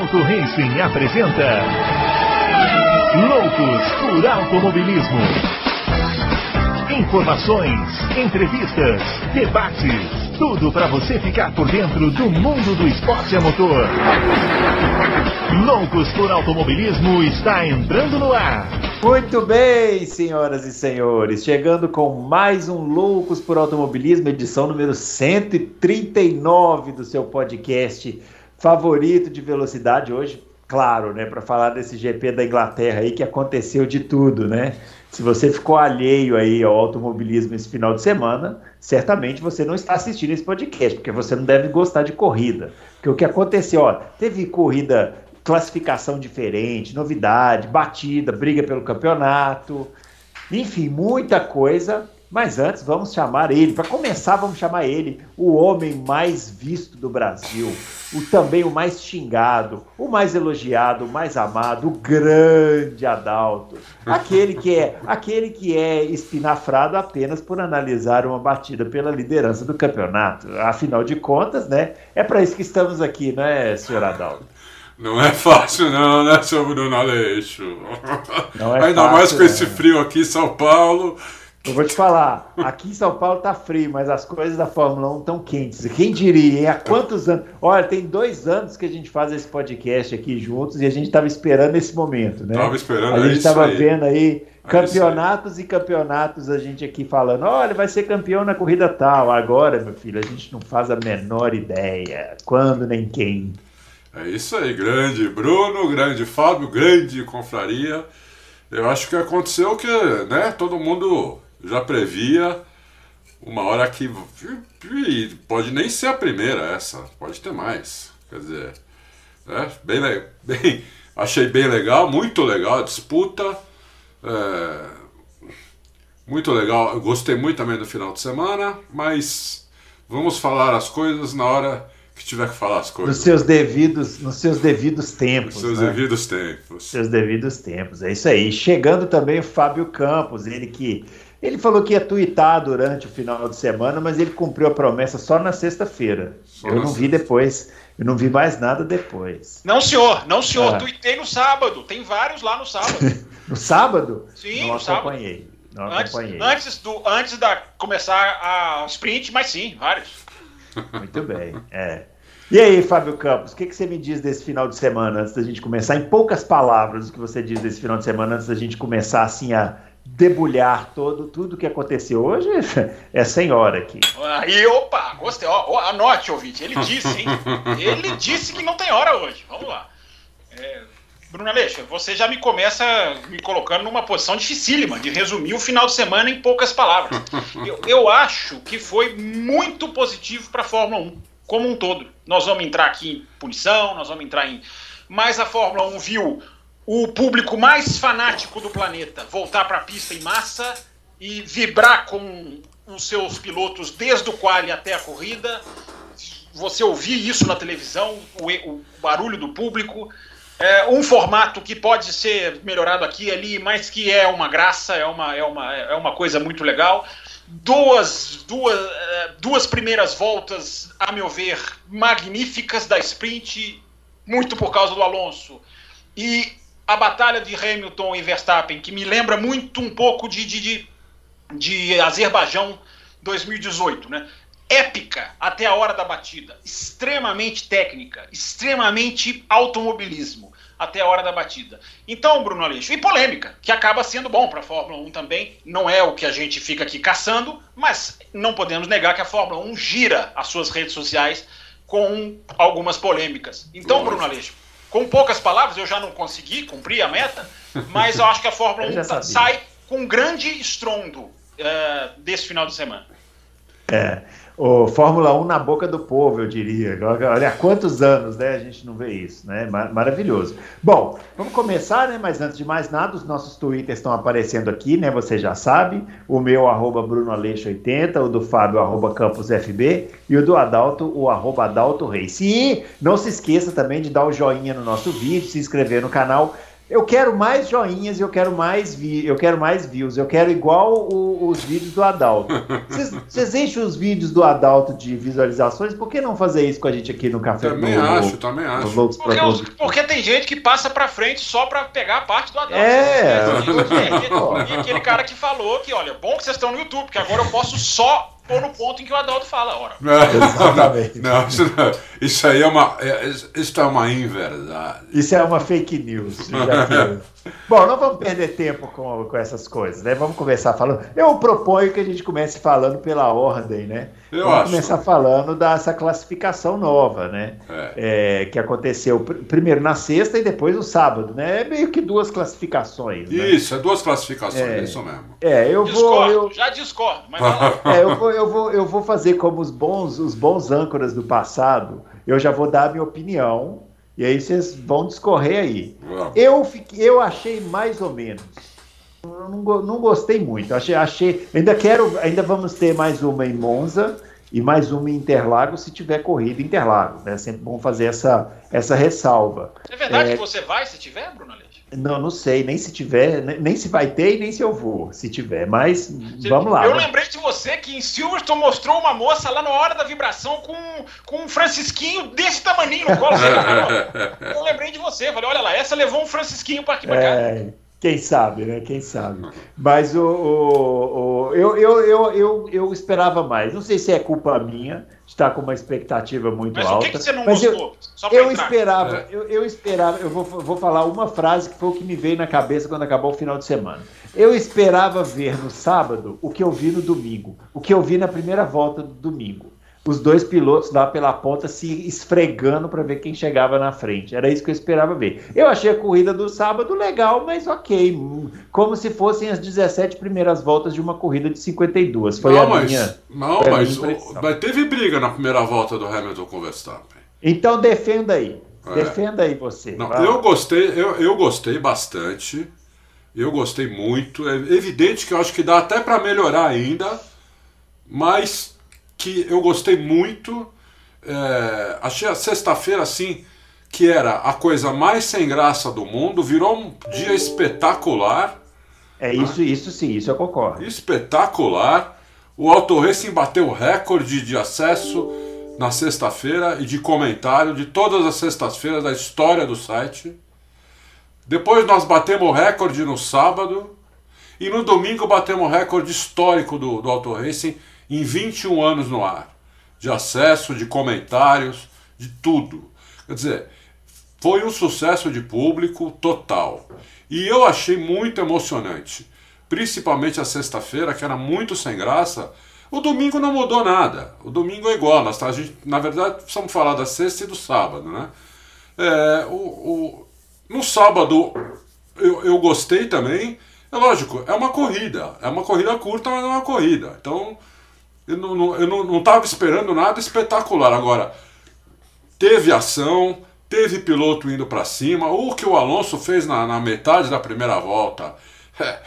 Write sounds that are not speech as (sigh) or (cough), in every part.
Adalto Racing apresenta Loucos por Automobilismo. Informações, entrevistas, debates, tudo para você ficar por dentro do mundo do esporte a motor. Loucos por Automobilismo está entrando no ar. Muito bem, senhoras e senhores, chegando com mais um Loucos por Automobilismo, edição número 139 do seu podcast favorito de velocidade hoje, claro, né, para falar desse GP da Inglaterra aí que aconteceu de tudo, né? Se você ficou alheio aí ao automobilismo esse final de semana, certamente você não está assistindo esse podcast, porque você não deve gostar de corrida. Porque o que aconteceu, ó, teve corrida classificação diferente, novidade, batida, briga pelo campeonato, enfim, muita coisa. Mas antes, vamos chamar ele. Para começar, vamos chamar ele, o homem mais visto do Brasil, o também o mais xingado, o mais elogiado, o mais amado, o grande Adalto. Aquele que é, aquele que é espinafrado apenas por analisar uma batida pela liderança do campeonato. Afinal de contas, né? É para isso que estamos aqui, né, senhor Adalto? Não é fácil não, né, seu Bruno Aleixo? Não é Ainda fácil, mais com né? esse frio aqui em São Paulo. Eu vou te falar, aqui em São Paulo tá frio, mas as coisas da Fórmula 1 estão quentes. Quem diria, hein? Há quantos anos? Olha, tem dois anos que a gente faz esse podcast aqui juntos e a gente estava esperando esse momento, né? Tava esperando, A é gente estava aí. vendo aí É campeonatos e campeonatos, a gente aqui falando, olha, vai ser campeão na corrida tal. Agora, meu filho, a gente não faz a menor ideia. Quando nem quem. É isso aí, grande Bruno, grande Fábio, grande confraria. Eu acho que aconteceu que, né, todo mundo já previa uma hora que e pode nem ser a primeira essa, pode ter mais. Quer dizer, né, bem, (laughs) bem, achei bem legal, muito legal a disputa. é, muito legal, eu gostei muito também do final de semana, mas vamos falar as coisas na hora que tiver que falar as Nos coisas. seus devidos, nos seus devidos tempos. Nos seus né? devidos tempos. seus devidos tempos. É isso aí. Chegando também o Fábio Campos, ele que ele falou que ia tuitar durante o final de semana, mas ele cumpriu a promessa só na sexta-feira. Eu na não vi depois, eu não vi mais nada depois. Não, senhor, não, senhor. Ah. Tuitei no sábado. Tem vários lá no sábado. (laughs) No sábado? Sim, não no sábado. acompanhei. Não antes, acompanhei. antes, do, antes da começar a sprint, mas sim, vários. Muito bem. É. E aí, Fábio Campos, o que, que você me diz desse final de semana, antes da gente começar? Em poucas palavras, o que você diz desse final de semana, antes da gente começar assim a debulhar todo, tudo que aconteceu hoje? (laughs) É sem hora aqui. Aí, opa, gostei. Ó, ó, anote, ouvinte. Ele disse, hein? (laughs) Ele disse que não tem hora hoje. Vamos lá. É, Bruno Aleixo, você já me começa me colocando numa posição dificílima de resumir o final de semana em poucas palavras. (laughs) Eu, eu acho que foi muito positivo para a Fórmula 1, como um todo. Nós vamos entrar aqui em punição, nós vamos entrar em. Mas a Fórmula 1 viu o público mais fanático do planeta voltar para a pista em massa e vibrar com os seus pilotos desde o quali até a corrida. Você ouvir isso na televisão, o, o barulho do público. É um formato que pode ser melhorado aqui e ali, mas que é uma graça, é uma, é uma, é uma coisa muito legal. Duas, duas, eh, duas primeiras voltas, a meu ver, magníficas da sprint, muito por causa do Alonso. E a batalha de Hamilton e Verstappen, que me lembra muito um pouco de, de, de, de Azerbaijão 2018, né? Épica até a hora da batida, extremamente técnica, extremamente automobilismo até a hora da batida. Então, Bruno Aleixo, e polêmica, que acaba sendo bom para a Fórmula 1 também, não é o que a gente fica aqui caçando, mas não podemos negar que a Fórmula 1 gira as suas redes sociais com algumas polêmicas. Então, Bruno Aleixo, com poucas palavras, eu já não consegui cumprir a meta, mas eu acho que a Fórmula (laughs) Eu já 1 tá- sabia. sai com um grande estrondo eh, desse final de semana. É. O Fórmula 1 na boca do povo, eu diria. Olha, há quantos anos né, a gente não vê isso, né? Mar- Maravilhoso. Bom, vamos começar, né? Mas antes de mais nada, os nossos twitters estão aparecendo aqui, né? Você já sabe. O meu, arroba Bruno Aleixo 80, o do Fábio, arroba Campos FB, e o do Adalto, o arroba Adalto Reis. E não se esqueça também de dar o joinha no nosso vídeo, se inscrever no canal. Eu quero mais joinhas e eu quero mais vi eu quero mais views. Eu quero igual o, os vídeos do Adalto. (laughs) Vocês enchem os vídeos do Adalto de visualizações? Por que não fazer isso com a gente aqui no café? Também no, acho, no, também acho. Porque, porque, tem gente que passa pra frente só pra pegar a parte do Adalto. É. E, aquele cara que falou que, olha, bom que vocês estão no YouTube, porque agora eu posso só pôr no ponto em que o Adalto fala, ora. (laughs) Exatamente. Não, isso, não, isso, aí é uma. É, isso é uma inverdade. Isso é uma fake news. (laughs) Bom, não vamos perder tempo com, com essas coisas, né? Vamos começar falando. Eu proponho que a gente comece falando pela ordem, né? Eu vamos acho. começar falando dessa classificação nova, né? É. É, que aconteceu pr primeiro na sexta e depois no sábado, né? É meio que duas classificações. Né? Isso, é duas classificações, é, isso mesmo. É, eu discordo, vou. Eu... Já discordo, mas (laughs) é, eu vou, eu, vou, eu vou fazer como os bons, os bons âncoras do passado. Eu já vou dar a minha opinião e aí vocês vão discorrer aí. Eu, fiquei, eu achei mais ou menos. Não, não gostei muito. Achei, achei. Ainda quero. Ainda vamos ter mais uma em Monza e mais uma em Interlagos se tiver corrida em Interlagos. É né? sempre bom fazer essa, essa ressalva. É verdade é... que você vai se tiver, Bruno Aleixo? Não, não sei, nem se tiver, nem se vai ter e nem se eu vou, se tiver, mas vamos lá. Eu né? lembrei de você que em Silverstone mostrou uma moça lá na hora da vibração com, com um francisquinho desse tamaninho no colo. (laughs) eu lembrei de você, falei, olha lá, essa levou um francisquinho para arquibancada. É, quem sabe, né? Quem sabe. Mas o, o, o eu, eu, eu, eu, eu esperava mais. Não sei se é culpa minha de estar com uma expectativa muito mas alta. Mas o que, que você não mas gostou? Eu, eu esperava, é. eu, eu esperava, eu vou, vou falar uma frase que foi o que me veio na cabeça quando acabou o final de semana. Eu esperava ver no sábado o que eu vi no domingo, o que eu vi na primeira volta do domingo os dois pilotos lá pela ponta se esfregando para ver quem chegava na frente. Era isso que eu esperava ver. Eu achei a corrida do sábado legal, mas ok. Como se fossem as 17 primeiras voltas de uma corrida de 52. Foi não, a mas, minha. Não, mas, mas teve briga na primeira volta do Hamilton com o Verstappen. Então defenda aí. É. Defenda aí você. Não, eu gostei, eu, eu gostei bastante. Eu gostei muito. É evidente que eu acho que dá até para melhorar ainda, mas que eu gostei muito. É, achei a sexta-feira assim que era a coisa mais sem graça do mundo, virou um dia espetacular. É isso, né? isso sim, isso eu concordo. Espetacular. O Auto Racing bateu o recorde de acesso na sexta-feira e de comentário de todas as sextas-feiras da história do site. Depois nós batemos recorde no sábado e no domingo batemos o recorde histórico do, do Auto Racing em 21 anos no ar, de acesso, de comentários, de tudo. Quer dizer, foi um sucesso de público total. E eu achei muito emocionante, principalmente a sexta-feira, que era muito sem graça. O domingo não mudou nada. O domingo é igual. Nós, a gente, na verdade, precisamos falar da sexta e do sábado, né? É, o, o, no sábado eu, eu gostei também. É lógico, é uma corrida. É uma corrida curta, mas é uma corrida. Então eu não, eu não, não tava esperando nada espetacular. Agora, teve ação, teve piloto indo para cima. O que o Alonso fez na, na metade da primeira volta (laughs) é,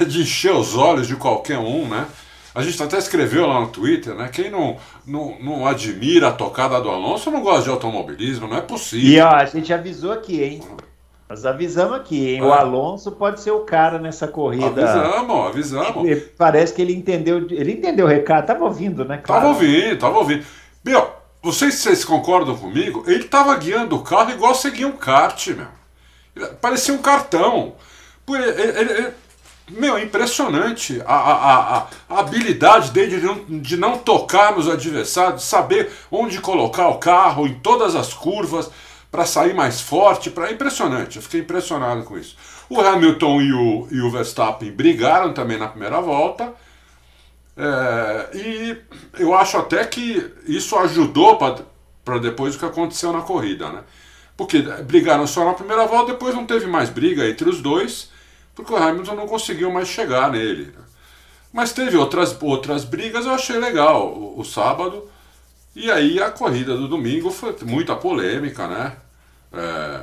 é, de encher os olhos de qualquer um, né? A gente até escreveu lá no Twitter, né? Quem não, não, não admira a tocada do Alonso não gosta de automobilismo, não é possível. E ó, a gente avisou aqui, hein? Nós avisamos aqui, hein? O Alonso pode ser o cara nessa corrida. Avisamos, avisamos. Ele, parece que ele entendeu, ele entendeu o recado, tava ouvindo, né? Claro. Tava ouvindo, tava ouvindo. Meu, não sei se vocês concordam comigo, ele tava guiando o carro igual seguia um kart, meu. Parecia um cartão. Ele, ele, ele, meu, impressionante a, a, a, a habilidade dele de não, de não tocar nos adversários, saber onde colocar o carro em todas as curvas para sair mais forte, para impressionante. Eu fiquei impressionado com isso. O Hamilton e o, e o Verstappen brigaram também na primeira volta. É, e eu acho até que isso ajudou para depois o que aconteceu na corrida, né? Porque brigaram só na primeira volta, depois não teve mais briga entre os dois, porque o Hamilton não conseguiu mais chegar nele. Né? Mas teve outras, outras brigas, eu achei legal o, o sábado. E aí a corrida do domingo foi muita polêmica, né? É,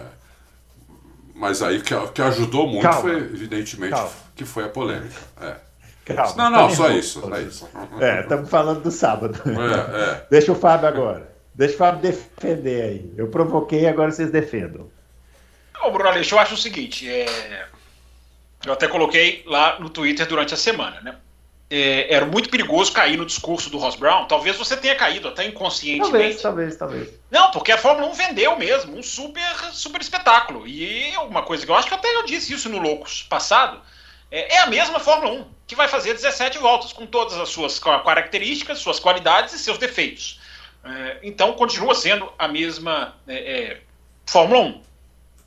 mas aí que, que ajudou muito Calma. foi, evidentemente, Calma. que foi a polêmica. É. Calma, não, não, só isso, só isso. É, estamos falando do sábado. É, é. Deixa o Fábio agora. Deixa o Fábio defender aí. Eu provoquei, agora vocês defendam. Ô, Bruno Aleixo, eu acho o seguinte, é... eu até coloquei lá no Twitter durante a semana, né? É, era muito perigoso cair no discurso do Ross Brown. Talvez você tenha caído até inconscientemente. Talvez, talvez, talvez. Não, porque a Fórmula 1 vendeu mesmo, um super, super espetáculo. E uma coisa que eu acho que até eu disse isso no Loucos passado, é, é a mesma Fórmula 1, que vai fazer 17 voltas, com todas as suas características, suas qualidades e seus defeitos. É, então continua sendo a mesma é, é Fórmula 1.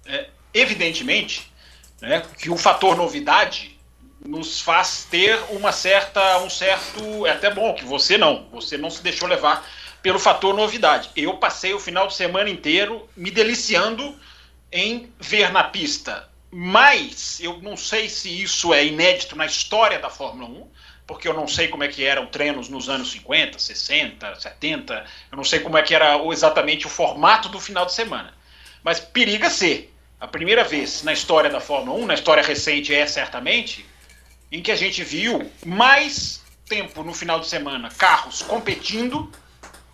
É, evidentemente né, que o fator novidade nos faz ter uma certa, um certo. É até bom que você não, você não se deixou levar pelo fator novidade. Eu passei o final de semana inteiro me deliciando em ver na pista. Mas eu não sei se isso é inédito na história da Fórmula 1, porque eu não sei como é que eram treinos nos anos 50, 60, 70, eu não sei como é que era exatamente o formato do final de semana. Mas periga ser a primeira vez na história da Fórmula 1, na história recente é certamente, em que a gente viu mais tempo no final de semana carros competindo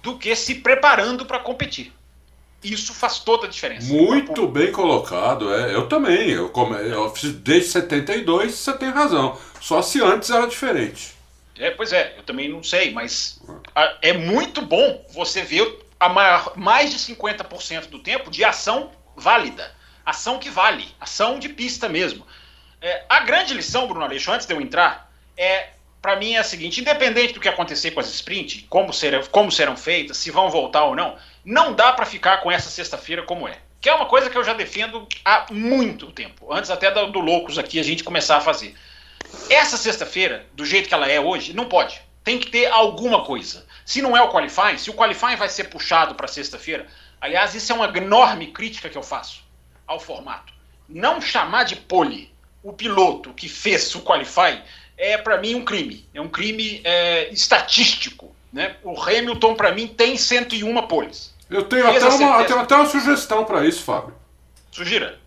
do que se preparando para competir. Isso faz toda a diferença. Muito bem colocado, é. Eu também. Eu, come... eu desde 72, você tem razão. Só se antes era diferente. É, pois é, eu também não sei, mas é muito bom você ver a maior, mais de 50% do tempo de ação válida. Ação que vale, ação de pista mesmo. É, a grande lição, Bruno Aleixo, antes de eu entrar, é para mim é a seguinte: independente do que acontecer com as sprint, como, serão, como serão feitas, se vão voltar ou não, não dá para ficar com essa sexta-feira como é. Que é uma coisa que eu já defendo há muito tempo, antes até do, do Loucos aqui a gente começar a fazer. Essa sexta-feira, do jeito que ela é hoje, não pode. Tem que ter alguma coisa. Se não é o qualifying, se o qualifying vai ser puxado para sexta-feira, aliás, isso é uma enorme crítica que eu faço ao formato. Não chamar de pole o piloto que fez o qualifying é para mim um crime. É um crime é, estatístico. Né? O Hamilton, para mim, tem 101 poles. Eu tenho, até uma, eu tenho até uma sugestão para isso, Fábio. Sugira.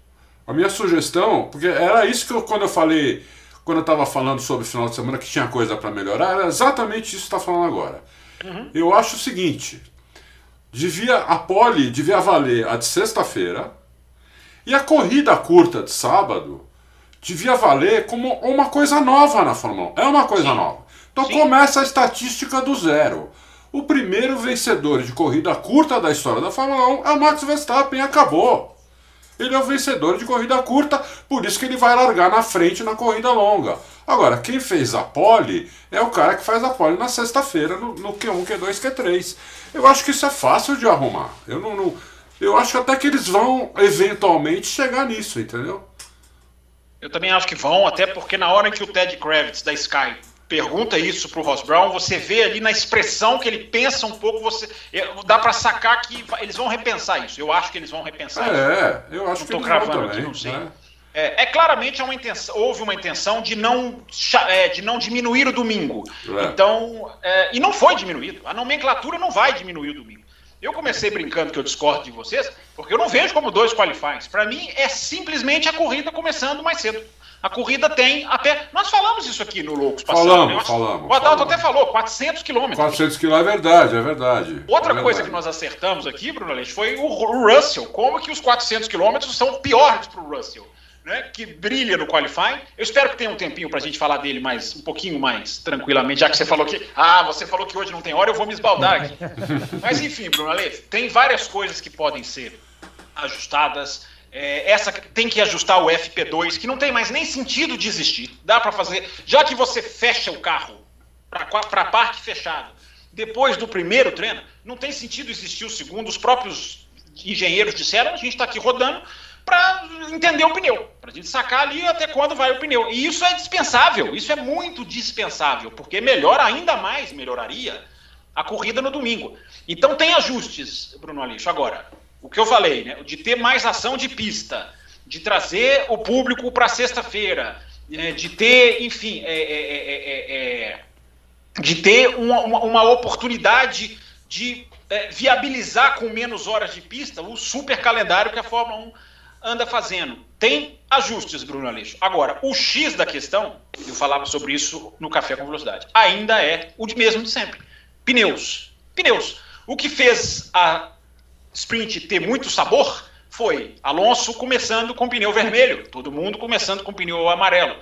A minha sugestão, porque era isso que eu, quando eu falei, quando eu estava falando sobre o final de semana que tinha coisa para melhorar, era exatamente isso que está falando agora. Uhum. Eu acho o seguinte: devia a pole devia valer a de sexta-feira e a corrida curta de sábado devia valer como uma coisa nova na Fórmula 1. É uma coisa Sim. nova. Então Sim. começa a estatística do zero. O primeiro vencedor de corrida curta da história da Fórmula 1 é o Max Verstappen, acabou. Ele é o vencedor de corrida curta, por isso que ele vai largar na frente na corrida longa. Agora, quem fez a pole é o cara que faz a pole na sexta-feira no, no, Q1, Q2, Q3. Eu acho que isso é fácil de arrumar. Eu não, não eu acho até que eles vão eventualmente chegar nisso, entendeu? Eu também acho que vão, até porque na hora que o Ted Kravitz da Sky pergunta isso pro Ross Brown, você vê ali na expressão que ele pensa um pouco, você dá para sacar que eles vão repensar isso. Eu acho que eles vão repensar é, isso. É, eu acho não que eles vão também, aqui, não sei. Né? É, é, claramente uma intenção, houve uma intenção de não, é, de não diminuir o domingo. É. Então, é, e não foi diminuído. A nomenclatura não vai diminuir o domingo. Eu comecei brincando que eu discordo de vocês, porque eu não vejo como dois qualifies. Para mim, é simplesmente a corrida começando mais cedo. A corrida tem até. Nós falamos isso aqui no Loucos passado. Falamos, né? falamos. O Adalto até falou, 400 quilômetros. 400 quilômetros é verdade, é verdade. Outra é coisa verdade. que nós acertamos aqui, Bruno Leite, foi o Russell. Como que os 400 quilômetros são piores para o Russell né, que brilha no qualifying. Eu espero que tenha um tempinho para a gente falar dele mais um pouquinho mais tranquilamente, já que você falou que ah, você falou que hoje não tem hora, eu vou me esbaldar aqui. (laughs) Mas enfim, Bruno Ale, tem várias coisas que podem ser ajustadas. É, essa tem que ajustar o FP2, que não tem mais nem sentido de existir. Dá para fazer, já que você fecha o carro para parque fechado, depois do primeiro treino, não tem sentido existir o segundo. Os próprios engenheiros disseram, a gente está aqui rodando, para entender o pneu, para a gente sacar ali até quando vai o pneu. E isso é dispensável, isso é muito dispensável, porque melhora ainda mais, melhoraria a corrida no domingo. Então tem ajustes, Bruno Alixo. Agora, o que eu falei, né, de ter mais ação de pista, de trazer o público para sexta-feira, né, de ter, enfim, é, é, é, de ter uma, uma, uma oportunidade de viabilizar com menos horas de pista o super calendário que a Fórmula 1 anda fazendo. Tem ajustes, Bruno Aleixo. Agora, o X da questão, eu falava sobre isso no Café com Velocidade, ainda é o mesmo de sempre. Pneus. Pneus. O que fez a sprint ter muito sabor foi Alonso começando com pneu vermelho, todo mundo começando com pneu amarelo.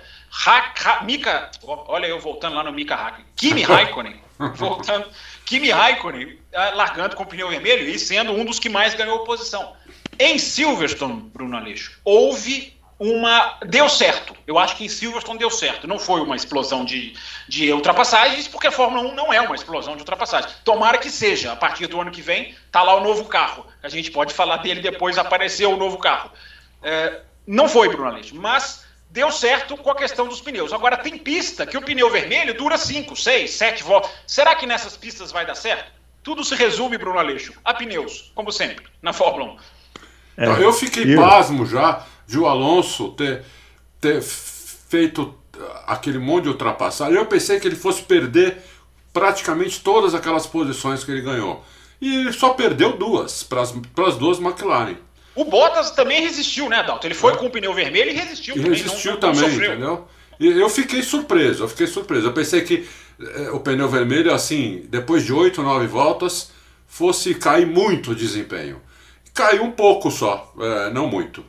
Ha, ha, Mika, olha eu voltando lá no Mika Hakkinen, Kimi Raikkonen, (laughs) voltando, Kimi Raikkonen ah, largando com pneu vermelho e sendo um dos que mais ganhou posição. Em Silverstone, Bruno Aleixo, houve uma. Deu certo. Eu acho que em Silverstone deu certo. Não foi uma explosão de, de ultrapassagens, porque a Fórmula 1 não é uma explosão de ultrapassagens. Tomara que seja. A partir do ano que vem, tá lá o novo carro. A gente pode falar dele depois, apareceu o novo carro. É, não foi, Bruno Aleixo, mas deu certo com a questão dos pneus. Agora, tem pista que o pneu vermelho dura 5, 6, 7 voltas. Será que nessas pistas vai dar certo? Tudo se resume, Bruno Aleixo, a pneus, como sempre, na Fórmula 1. É. Eu fiquei pasmo já de o Alonso ter, ter feito aquele monte de ultrapassagem. Eu pensei que ele fosse perder praticamente todas aquelas posições que ele ganhou. E ele só perdeu duas para as duas McLaren. O Bottas também resistiu, né, Dalton? Ele foi é. com o pneu vermelho e resistiu e também. Resistiu não, não, também, não entendeu? E eu fiquei surpreso, eu fiquei surpreso. Eu pensei que eh, o pneu vermelho, assim, depois de oito, nove voltas, fosse cair muito o desempenho. Caiu um pouco só, é, não muito.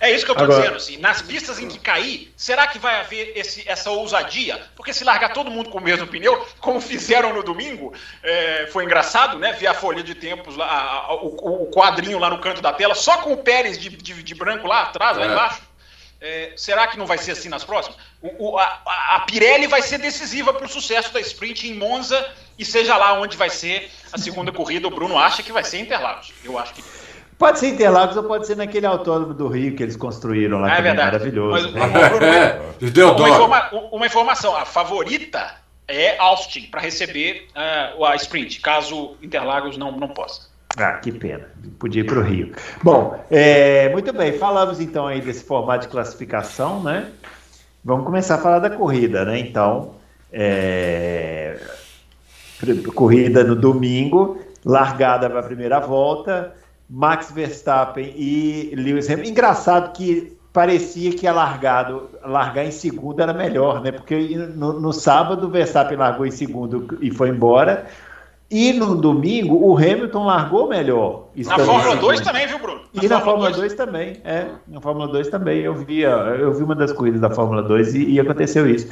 É. é. isso que eu estou Agora... dizendo. Assim, nas pistas em que cair, será que vai haver esse, essa ousadia? Porque se largar todo mundo com o mesmo pneu, como fizeram no domingo, é, foi engraçado, né? Ver a folha de tempos, lá, a, a, o, o, quadrinho lá no canto da tela, só com o Pérez de, de, de branco lá atrás, lá é. embaixo. É, será que não vai ser assim nas próximas? O, o, a, a, Pirelli vai ser decisiva para o sucesso da sprint em Monza e seja lá onde vai ser a segunda corrida. O Bruno acha que vai ser Interlagos. Eu acho que. Pode ser Interlagos ou pode ser naquele autódromo do Rio que eles construíram lá. É, é verdade. Maravilhoso. Mas, (laughs) Bruno, é, deu uma, informa uma, informação: a favorita é Austin para receber uh, a sprint, caso Interlagos não, não possa. Ah, que pena. Podia ir para o Rio. Bom, é, muito bem. Falamos então aí desse formato de classificação, né? Vamos começar a falar da corrida, né? Então, é, corrida no domingo, largada para a primeira volta, Max Verstappen e Lewis Hamilton. Engraçado que parecia que a largado, largar em segundo era melhor, né? Porque no, no sábado o Verstappen largou em segundo e foi embora. E no domingo, o Hamilton largou melhor. Na Fórmula 2 também, viu, Bruno? Na e na Fórmula 2 também, é. Na Fórmula 2 também. Eu vi, eu vi uma das corridas da Fórmula 2 e, e aconteceu isso.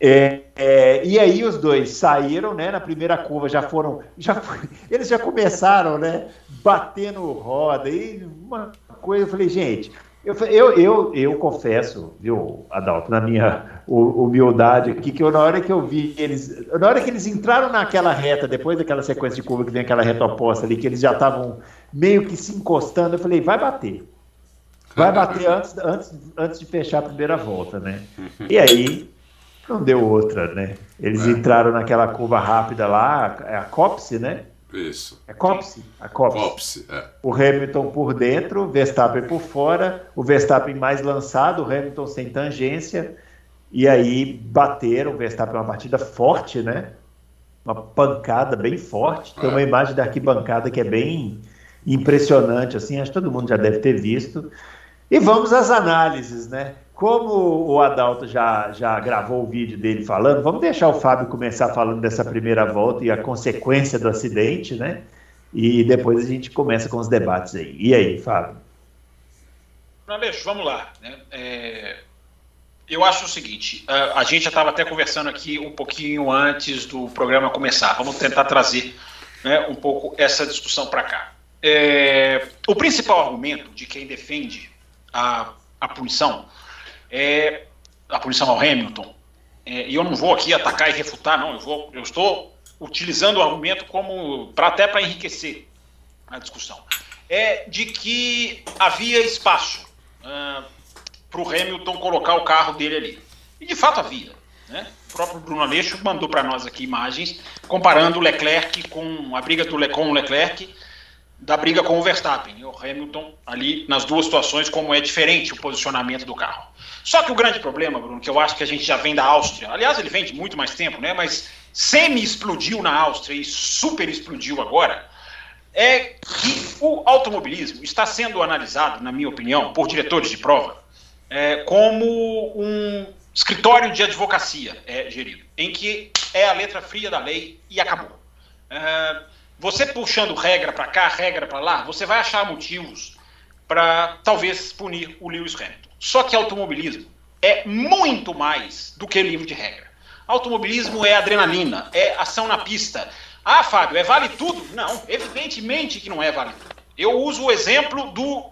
É, é, e aí os dois saíram, né? Na primeira curva já foram, já (laughs) eles já começaram, né? Batendo roda e uma coisa. Eu falei, gente, eu, eu, eu, eu confesso, viu, Adalto, na minha humildade aqui, que eu, na hora que eu vi eles. Na hora que eles entraram naquela reta, depois daquela sequência de curva que vem aquela reta oposta ali, que eles já estavam meio que se encostando, eu falei, vai bater. Vai bater antes, antes, antes de fechar a primeira volta, né? E aí, não deu outra, né? Eles é. entraram naquela curva rápida lá, é a Copse, né? Isso. É Copse? A Copse. Copse é. O Hamilton por dentro, o Verstappen por fora, o Verstappen mais lançado, o Hamilton sem tangência, e aí bateram, o Verstappen uma batida forte, né? Uma pancada bem forte. Tem uma é. imagem da arquibancada que é bem impressionante, assim, acho que todo mundo já deve ter visto. E vamos às análises, né? Como o Adalto já, já gravou o vídeo dele falando, vamos deixar o Fábio começar falando dessa primeira volta e a consequência do acidente, né? E depois a gente começa com os debates aí. E aí, Fábio? Aleixo, vamos lá. Né? É, eu acho o seguinte: a, gente já estava até conversando aqui um pouquinho antes do programa começar. Vamos tentar trazer né, um pouco essa discussão para cá. É, o principal argumento de quem defende a, a punição é, a punição ao Hamilton, é, e eu não vou aqui atacar e refutar, não, eu, vou, eu estou utilizando o argumento como pra, até para enriquecer a discussão, é de que havia espaço uh, para o Hamilton colocar o carro dele ali. E de fato havia. Né? O próprio Bruno Aleixo mandou para nós aqui imagens comparando o Leclerc com a briga do Le, com o Leclerc da briga com o Verstappen. O Hamilton ali nas duas situações, como é diferente o posicionamento do carro. Só que o grande problema, Bruno, que eu acho que a gente já vem da Áustria, aliás, ele vem de muito mais tempo, né? Mas semi-explodiu na Áustria e super explodiu agora, é que o automobilismo está sendo analisado, na minha opinião, por diretores de prova, é, como um escritório de advocacia é, gerido, em que é a letra fria da lei e acabou. É, você puxando regra para cá, regra para lá, você vai achar motivos para talvez punir o Lewis Hamilton. Só que automobilismo é muito mais do que livro de regra. Automobilismo é adrenalina, é ação na pista. Ah, Fábio, é vale tudo? Não, evidentemente que não é vale tudo. Eu uso o exemplo do,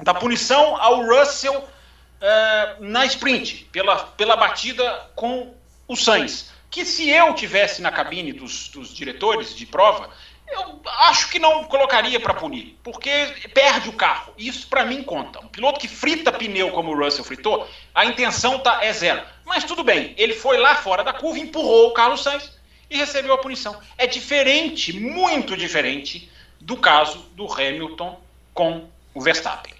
da punição ao Russell uh, na sprint, pela, pela batida com o Sainz. Que se eu tivesse na cabine dos, dos diretores de prova, eu acho que não colocaria para punir, porque perde o carro. Isso para mim conta. Um piloto que frita pneu como o Russell fritou, a intenção tá, é zero. Mas tudo bem, ele foi lá fora da curva, empurrou o Carlos Sainz e recebeu a punição. É diferente, muito diferente, do caso do Hamilton com o Verstappen.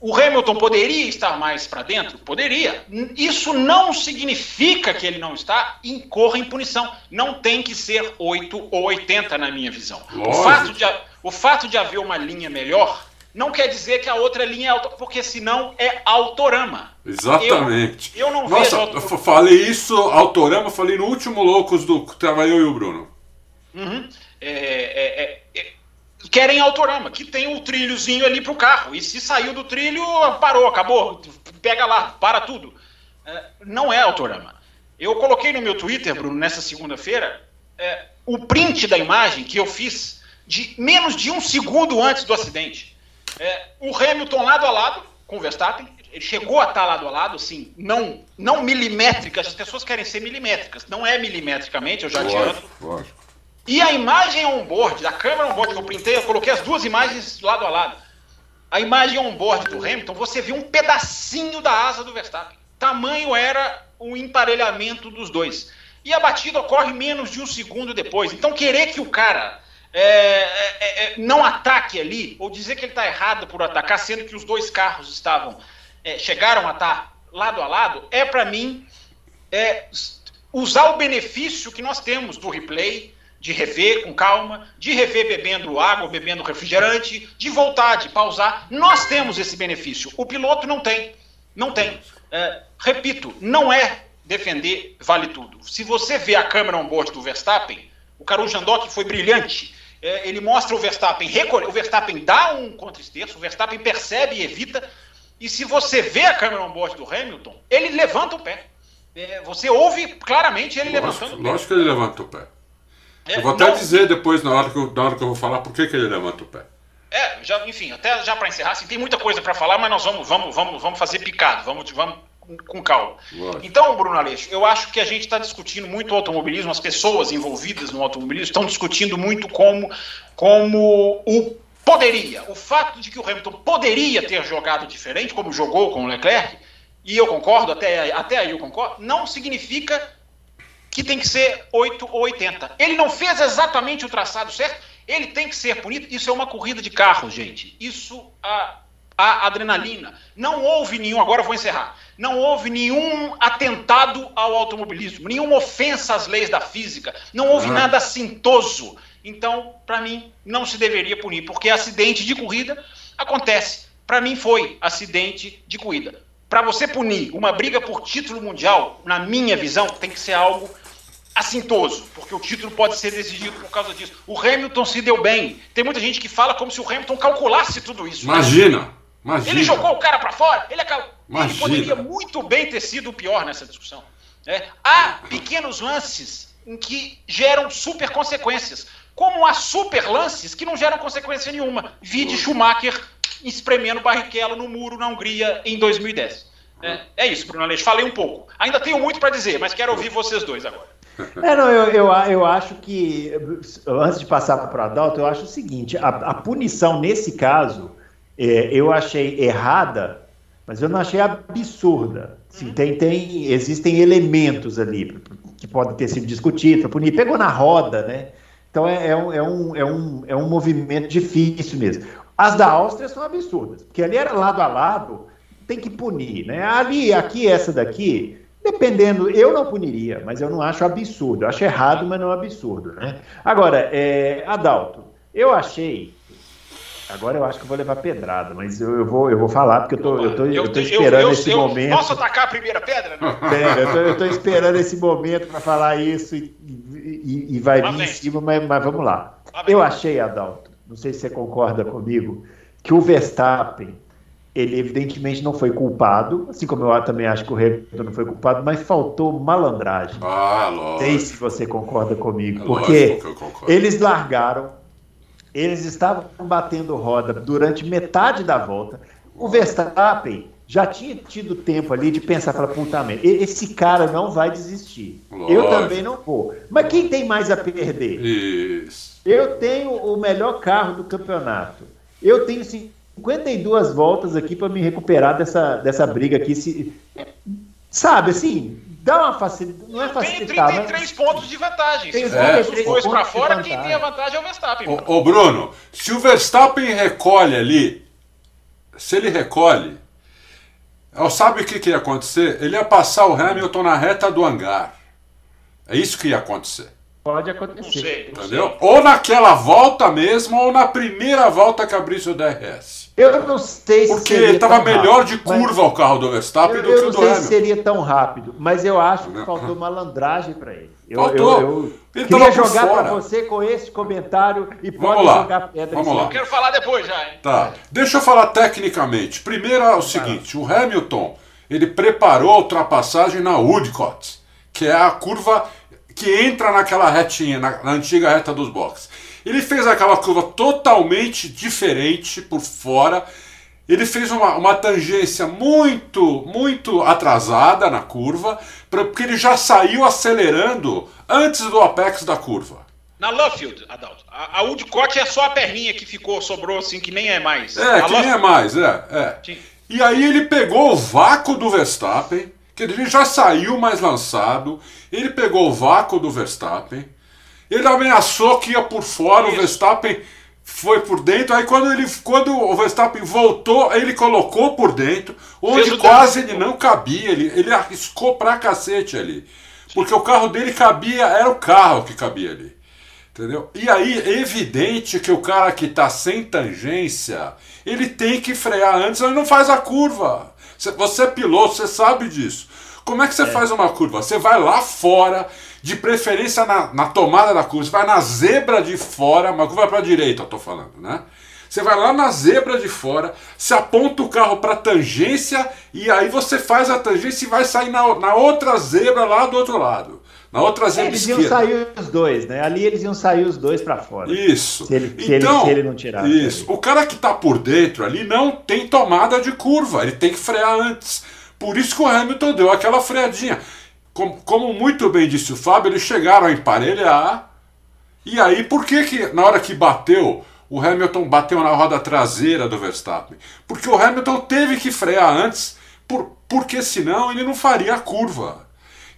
O Hamilton poderia estar mais para dentro? Poderia. Isso não significa que ele não está, incorra em punição. Não tem que ser 8 ou 80, na minha visão. O fato, de, o fato de haver uma linha melhor não quer dizer que a outra linha é auto, porque senão é autorama. Exatamente. Eu, eu não Nossa. Eu falei isso, autorama, falei no último Loucos do eu e o Bruno. Uhum. É, é, é, querem autorama, que tem o um trilhozinho ali para o carro. E se saiu do trilho, parou, acabou. Pega lá, para tudo. É, não é autorama. Eu coloquei no meu Twitter, Bruno, nessa segunda-feira, é, o print da imagem que eu fiz de menos de um segundo antes do acidente. É, o Hamilton lado a lado com o Verstappen, ele chegou a estar lado a lado, assim, não, não milimétricas, as pessoas querem ser milimétricas, não é milimetricamente, eu já adianto. Lógico. E a imagem on-board, da câmera on-board que eu printei, eu coloquei as duas imagens lado a lado. A imagem on-board do Hamilton, você viu um pedacinho da asa do Verstappen. Tamanho era o emparelhamento dos dois. E a batida ocorre menos de um segundo depois. Então, querer que o cara é, é, é, não ataque ali, ou dizer que ele está errado por atacar, sendo que os dois carros estavam é, chegaram a estar lado a lado, é para mim é, usar o benefício que nós temos do replay, de rever com calma, de rever bebendo água, bebendo refrigerante, de voltar, de pausar. Nós temos esse benefício. O piloto não tem. Não tem. É, repito, não é defender vale tudo. Se você vê a câmera on-board do Verstappen, o Caru Jandoc foi brilhante. É, ele mostra o Verstappen, o Verstappen dá um contra-esterço, o Verstappen percebe e evita. E se você vê a câmera on-board do Hamilton, ele levanta o pé. É, você ouve claramente ele lógico, levantando o pé. Lógico que ele levanta o pé. É, eu vou até não... dizer depois, na hora, que eu, na hora que eu vou falar, por que, que ele levanta o pé. É, já, enfim, até já para encerrar, assim, tem muita coisa para falar, mas nós vamos, vamos, vamos, vamos fazer picado, vamos, vamos com calma. Lógico. Então, Bruno Aleixo, eu acho que a gente está discutindo muito o automobilismo, as pessoas envolvidas no automobilismo estão discutindo muito como, como o poderia. O fato de que o Hamilton poderia ter jogado diferente, como jogou com o Leclerc, e eu concordo, até, até aí eu concordo, não significa que tem que ser 8 ou 80. Ele não fez exatamente o traçado certo, ele tem que ser punido. Isso é uma corrida de carros, gente. Isso a, a adrenalina. Não houve nenhum, agora eu vou encerrar. Não houve nenhum atentado ao automobilismo, nenhuma ofensa às leis da física, não houve ah. nada assintoso. Então, para mim, não se deveria punir, porque acidente de corrida acontece. Para mim, foi acidente de corrida. Para você punir uma briga por título mundial, na minha visão, tem que ser algo assintoso, porque o título pode ser decidido por causa disso. O Hamilton se deu bem. Tem muita gente que fala como se o Hamilton calculasse tudo isso. Imagina, imagina. Ele jogou o cara para fora, ele, ele, poderia muito bem ter sido o pior nessa discussão. É. Há pequenos lances em que geram super consequências, como há super lances que não geram consequência nenhuma. Vide Schumacher espremendo Barrichello no muro na Hungria em 2010. É, é isso, Bruno Aleixo. Falei um pouco. Ainda tenho muito para dizer, mas quero ouvir vocês dois agora. (laughs) É, não, eu, eu, eu acho que, antes de passar para o Adalto, eu acho o seguinte: a, a punição nesse caso, é, eu achei errada, mas eu não achei absurda. Sim, tem, tem, existem elementos ali que podem ter sido discutidos punir. Pegou na roda, né? Então é, é, um, é, um, é, um, é um movimento difícil mesmo. As da Áustria são absurdas, porque ali era lado a lado, tem que punir, né? Ali, aqui, essa daqui, Dependendo, eu não puniria, mas eu não acho absurdo. Eu acho errado, mas não absurdo. Né? Agora, é, Adalto, eu achei. Agora eu acho que eu vou levar pedrada, mas eu, eu vou, eu vou falar porque eu tô, eu tô, eu, tô esperando esse momento. Posso atacar a primeira pedra? (laughs) É, eu, tô, eu tô esperando esse momento para falar isso e, e, e, vai vir em cima, mas, mas vamos lá. Eu achei, Adalto, não sei se você concorda comigo, que o Verstappen ele evidentemente não foi culpado, assim como eu também acho que o Hamilton não foi culpado, mas faltou malandragem. Ah, lógico. Não sei se você concorda comigo, é porque eles largaram, eles estavam batendo roda durante metade da volta. O Verstappen já tinha tido tempo ali de pensar, falar, puta merda, esse cara não vai desistir. Lógico. Eu também não vou. Mas quem tem mais a perder? Isso. Eu tenho o melhor carro do campeonato. Eu tenho 52 voltas aqui para me recuperar dessa, dessa briga aqui. Se, sabe, assim, dá uma facilidade. Não é facilitar. Tem 33 mas... pontos de vantagem. Tem se é. os dois para fora, quem tem a vantagem é o Verstappen. Ô, ô, Bruno, se o Verstappen recolhe ali, se ele recolhe, sabe o que, que ia acontecer? Ele ia passar o Hamilton na reta do hangar. É isso que ia acontecer. Pode acontecer. Não sei, não Entendeu? Sei. Ou naquela volta mesmo, ou na primeira volta que abrisse o DRS. Eu não sei se Porque estava melhor rápido, de curva o carro do Verstappen eu, do que o do Hamilton. Eu não sei se seria tão rápido, mas eu acho que faltou malandragem para ele. Eu, faltou. Eu, eu queria jogar para você com esse comentário e pode lá. jogar pedra. Vamos lá. Eu quero falar depois já, hein? Tá. Deixa eu falar tecnicamente. Primeiro é o seguinte, o Hamilton, ele preparou a ultrapassagem na Woodcott, que é a curva que entra naquela retinha, na, na antiga reta dos boxes. Ele fez aquela curva totalmente diferente por fora. Ele fez uma, uma tangência muito, muito atrasada na curva, porque ele já saiu acelerando antes do apex da curva. Na Luffield, Adalto, a, a Woodcock é só a perninha que ficou, sobrou assim, que nem é mais. É, a que nem é mais, é. é. E aí ele pegou o vácuo do Verstappen, que ele já saiu mais lançado, ele pegou o vácuo do Verstappen, ele ameaçou que ia por fora, Isso. o Verstappen foi por dentro, aí quando, ele, quando o Verstappen voltou, ele colocou por dentro, onde quase ele não cabia, ele, ele arriscou pra cacete ali. Porque o carro dele cabia, era o carro que cabia ali. Entendeu? E aí, é evidente que o cara que está sem tangência, ele tem que frear antes, ele não faz a curva. Você é piloto, você sabe disso. Como é que você é. faz uma curva? Você vai lá fora, de preferência na, na tomada da curva, você vai na zebra de fora, uma curva para a direita, eu tô falando, né? Você vai lá na zebra de fora, se aponta o carro para tangência e aí você faz a tangência e vai sair na, na outra zebra lá do outro lado. Na outra zebra eles esquerda. iam sair os dois, né? Ali eles iam sair os dois para fora. Isso. Se ele, se então, ele, se ele não tirar. Isso. O cara que está por dentro ali não tem tomada de curva, ele tem que frear antes. Por isso que o Hamilton deu aquela freadinha como, como muito bem disse o Fábio, eles chegaram a emparelhar. E aí, por que, que na hora que bateu, o Hamilton bateu na roda traseira do Verstappen? Porque o Hamilton teve que frear antes, por, porque senão ele não faria a curva.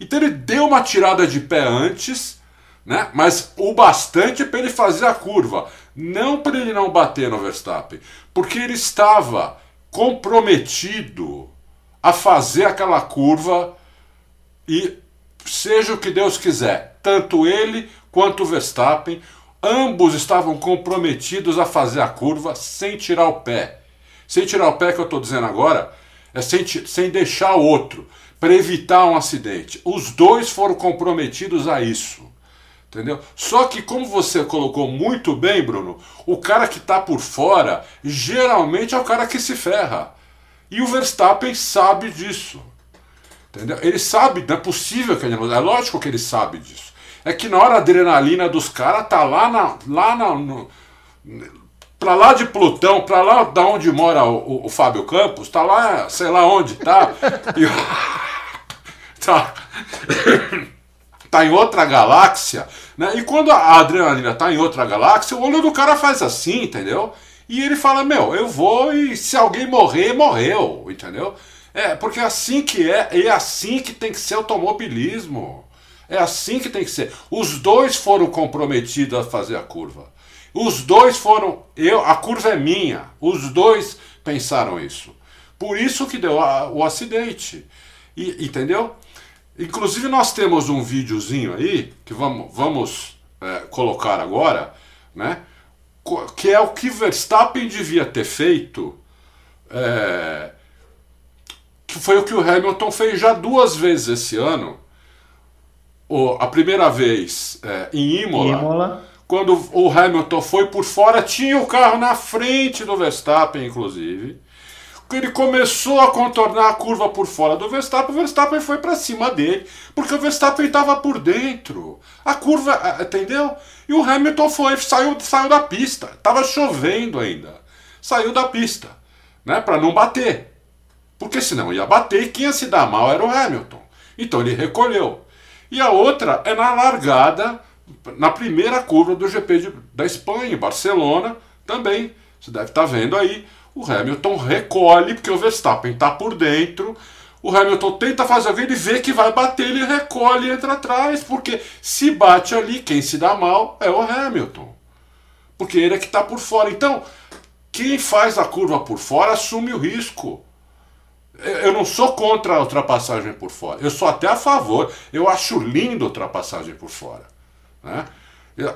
Então ele deu uma tirada de pé antes, né? mas o bastante para ele fazer a curva. Não para ele não bater no Verstappen, porque ele estava comprometido a fazer aquela curva e seja o que Deus quiser, tanto ele quanto o Verstappen, ambos estavam comprometidos a fazer a curva sem tirar o pé. Sem tirar o pé que eu estou dizendo agora, é sem, sem deixar o outro, para evitar um acidente. Os dois foram comprometidos a isso. Entendeu? Só que, como você colocou muito bem, Bruno, o cara que está por fora geralmente é o cara que se ferra. E o Verstappen sabe disso. Entendeu? Ele sabe, não é possível que ele não. É lógico que ele sabe disso. É que na hora a adrenalina dos caras tá lá na. Lá na no, pra lá de Plutão, pra lá da onde mora o, o, o Fábio Campos, tá lá, sei lá onde tá. e, (laughs) tá. (coughs) tá em outra galáxia, né? E quando a adrenalina tá em outra galáxia, o olho do cara faz assim, entendeu? E ele fala: Meu, eu vou e se alguém morrer, morreu, entendeu? É, porque é assim que é, é assim que tem que ser automobilismo. É assim que tem que ser. Os dois foram comprometidos a fazer a curva. Os dois foram. Eu, a curva é minha. Os dois pensaram isso. Por isso que deu a, o acidente. E, entendeu? Inclusive nós temos um videozinho aí que vamos, vamos é, colocar agora, né? Que é o que Verstappen devia ter feito. É, que foi o que o Hamilton fez já duas vezes esse ano, o, a primeira vez é, em Imola, Imola. quando o Hamilton foi por fora, tinha o carro na frente do Verstappen, inclusive. Ele começou a contornar a curva por fora do Verstappen, o Verstappen foi para cima dele, porque o Verstappen estava por dentro. A curva, entendeu? E o Hamilton foi, saiu, saiu da pista. Tava chovendo ainda. Saiu da pista, né, para não bater. Porque senão ia bater e quem ia se dar mal era o Hamilton. Então ele recolheu. E a outra é na largada, na primeira curva do GP de, da Espanha, em Barcelona, também. Você deve estar tá vendo aí. O Hamilton recolhe, porque o Verstappen está por dentro. O Hamilton tenta fazer alguém, ele vê que vai bater, ele recolhe e entra atrás. Porque se bate ali, quem se dá mal é o Hamilton. Porque ele é que está por fora. Então, quem faz a curva por fora assume o risco. Eu não sou contra a ultrapassagem por fora. Eu sou até a favor. Eu acho lindo a ultrapassagem por fora. Né?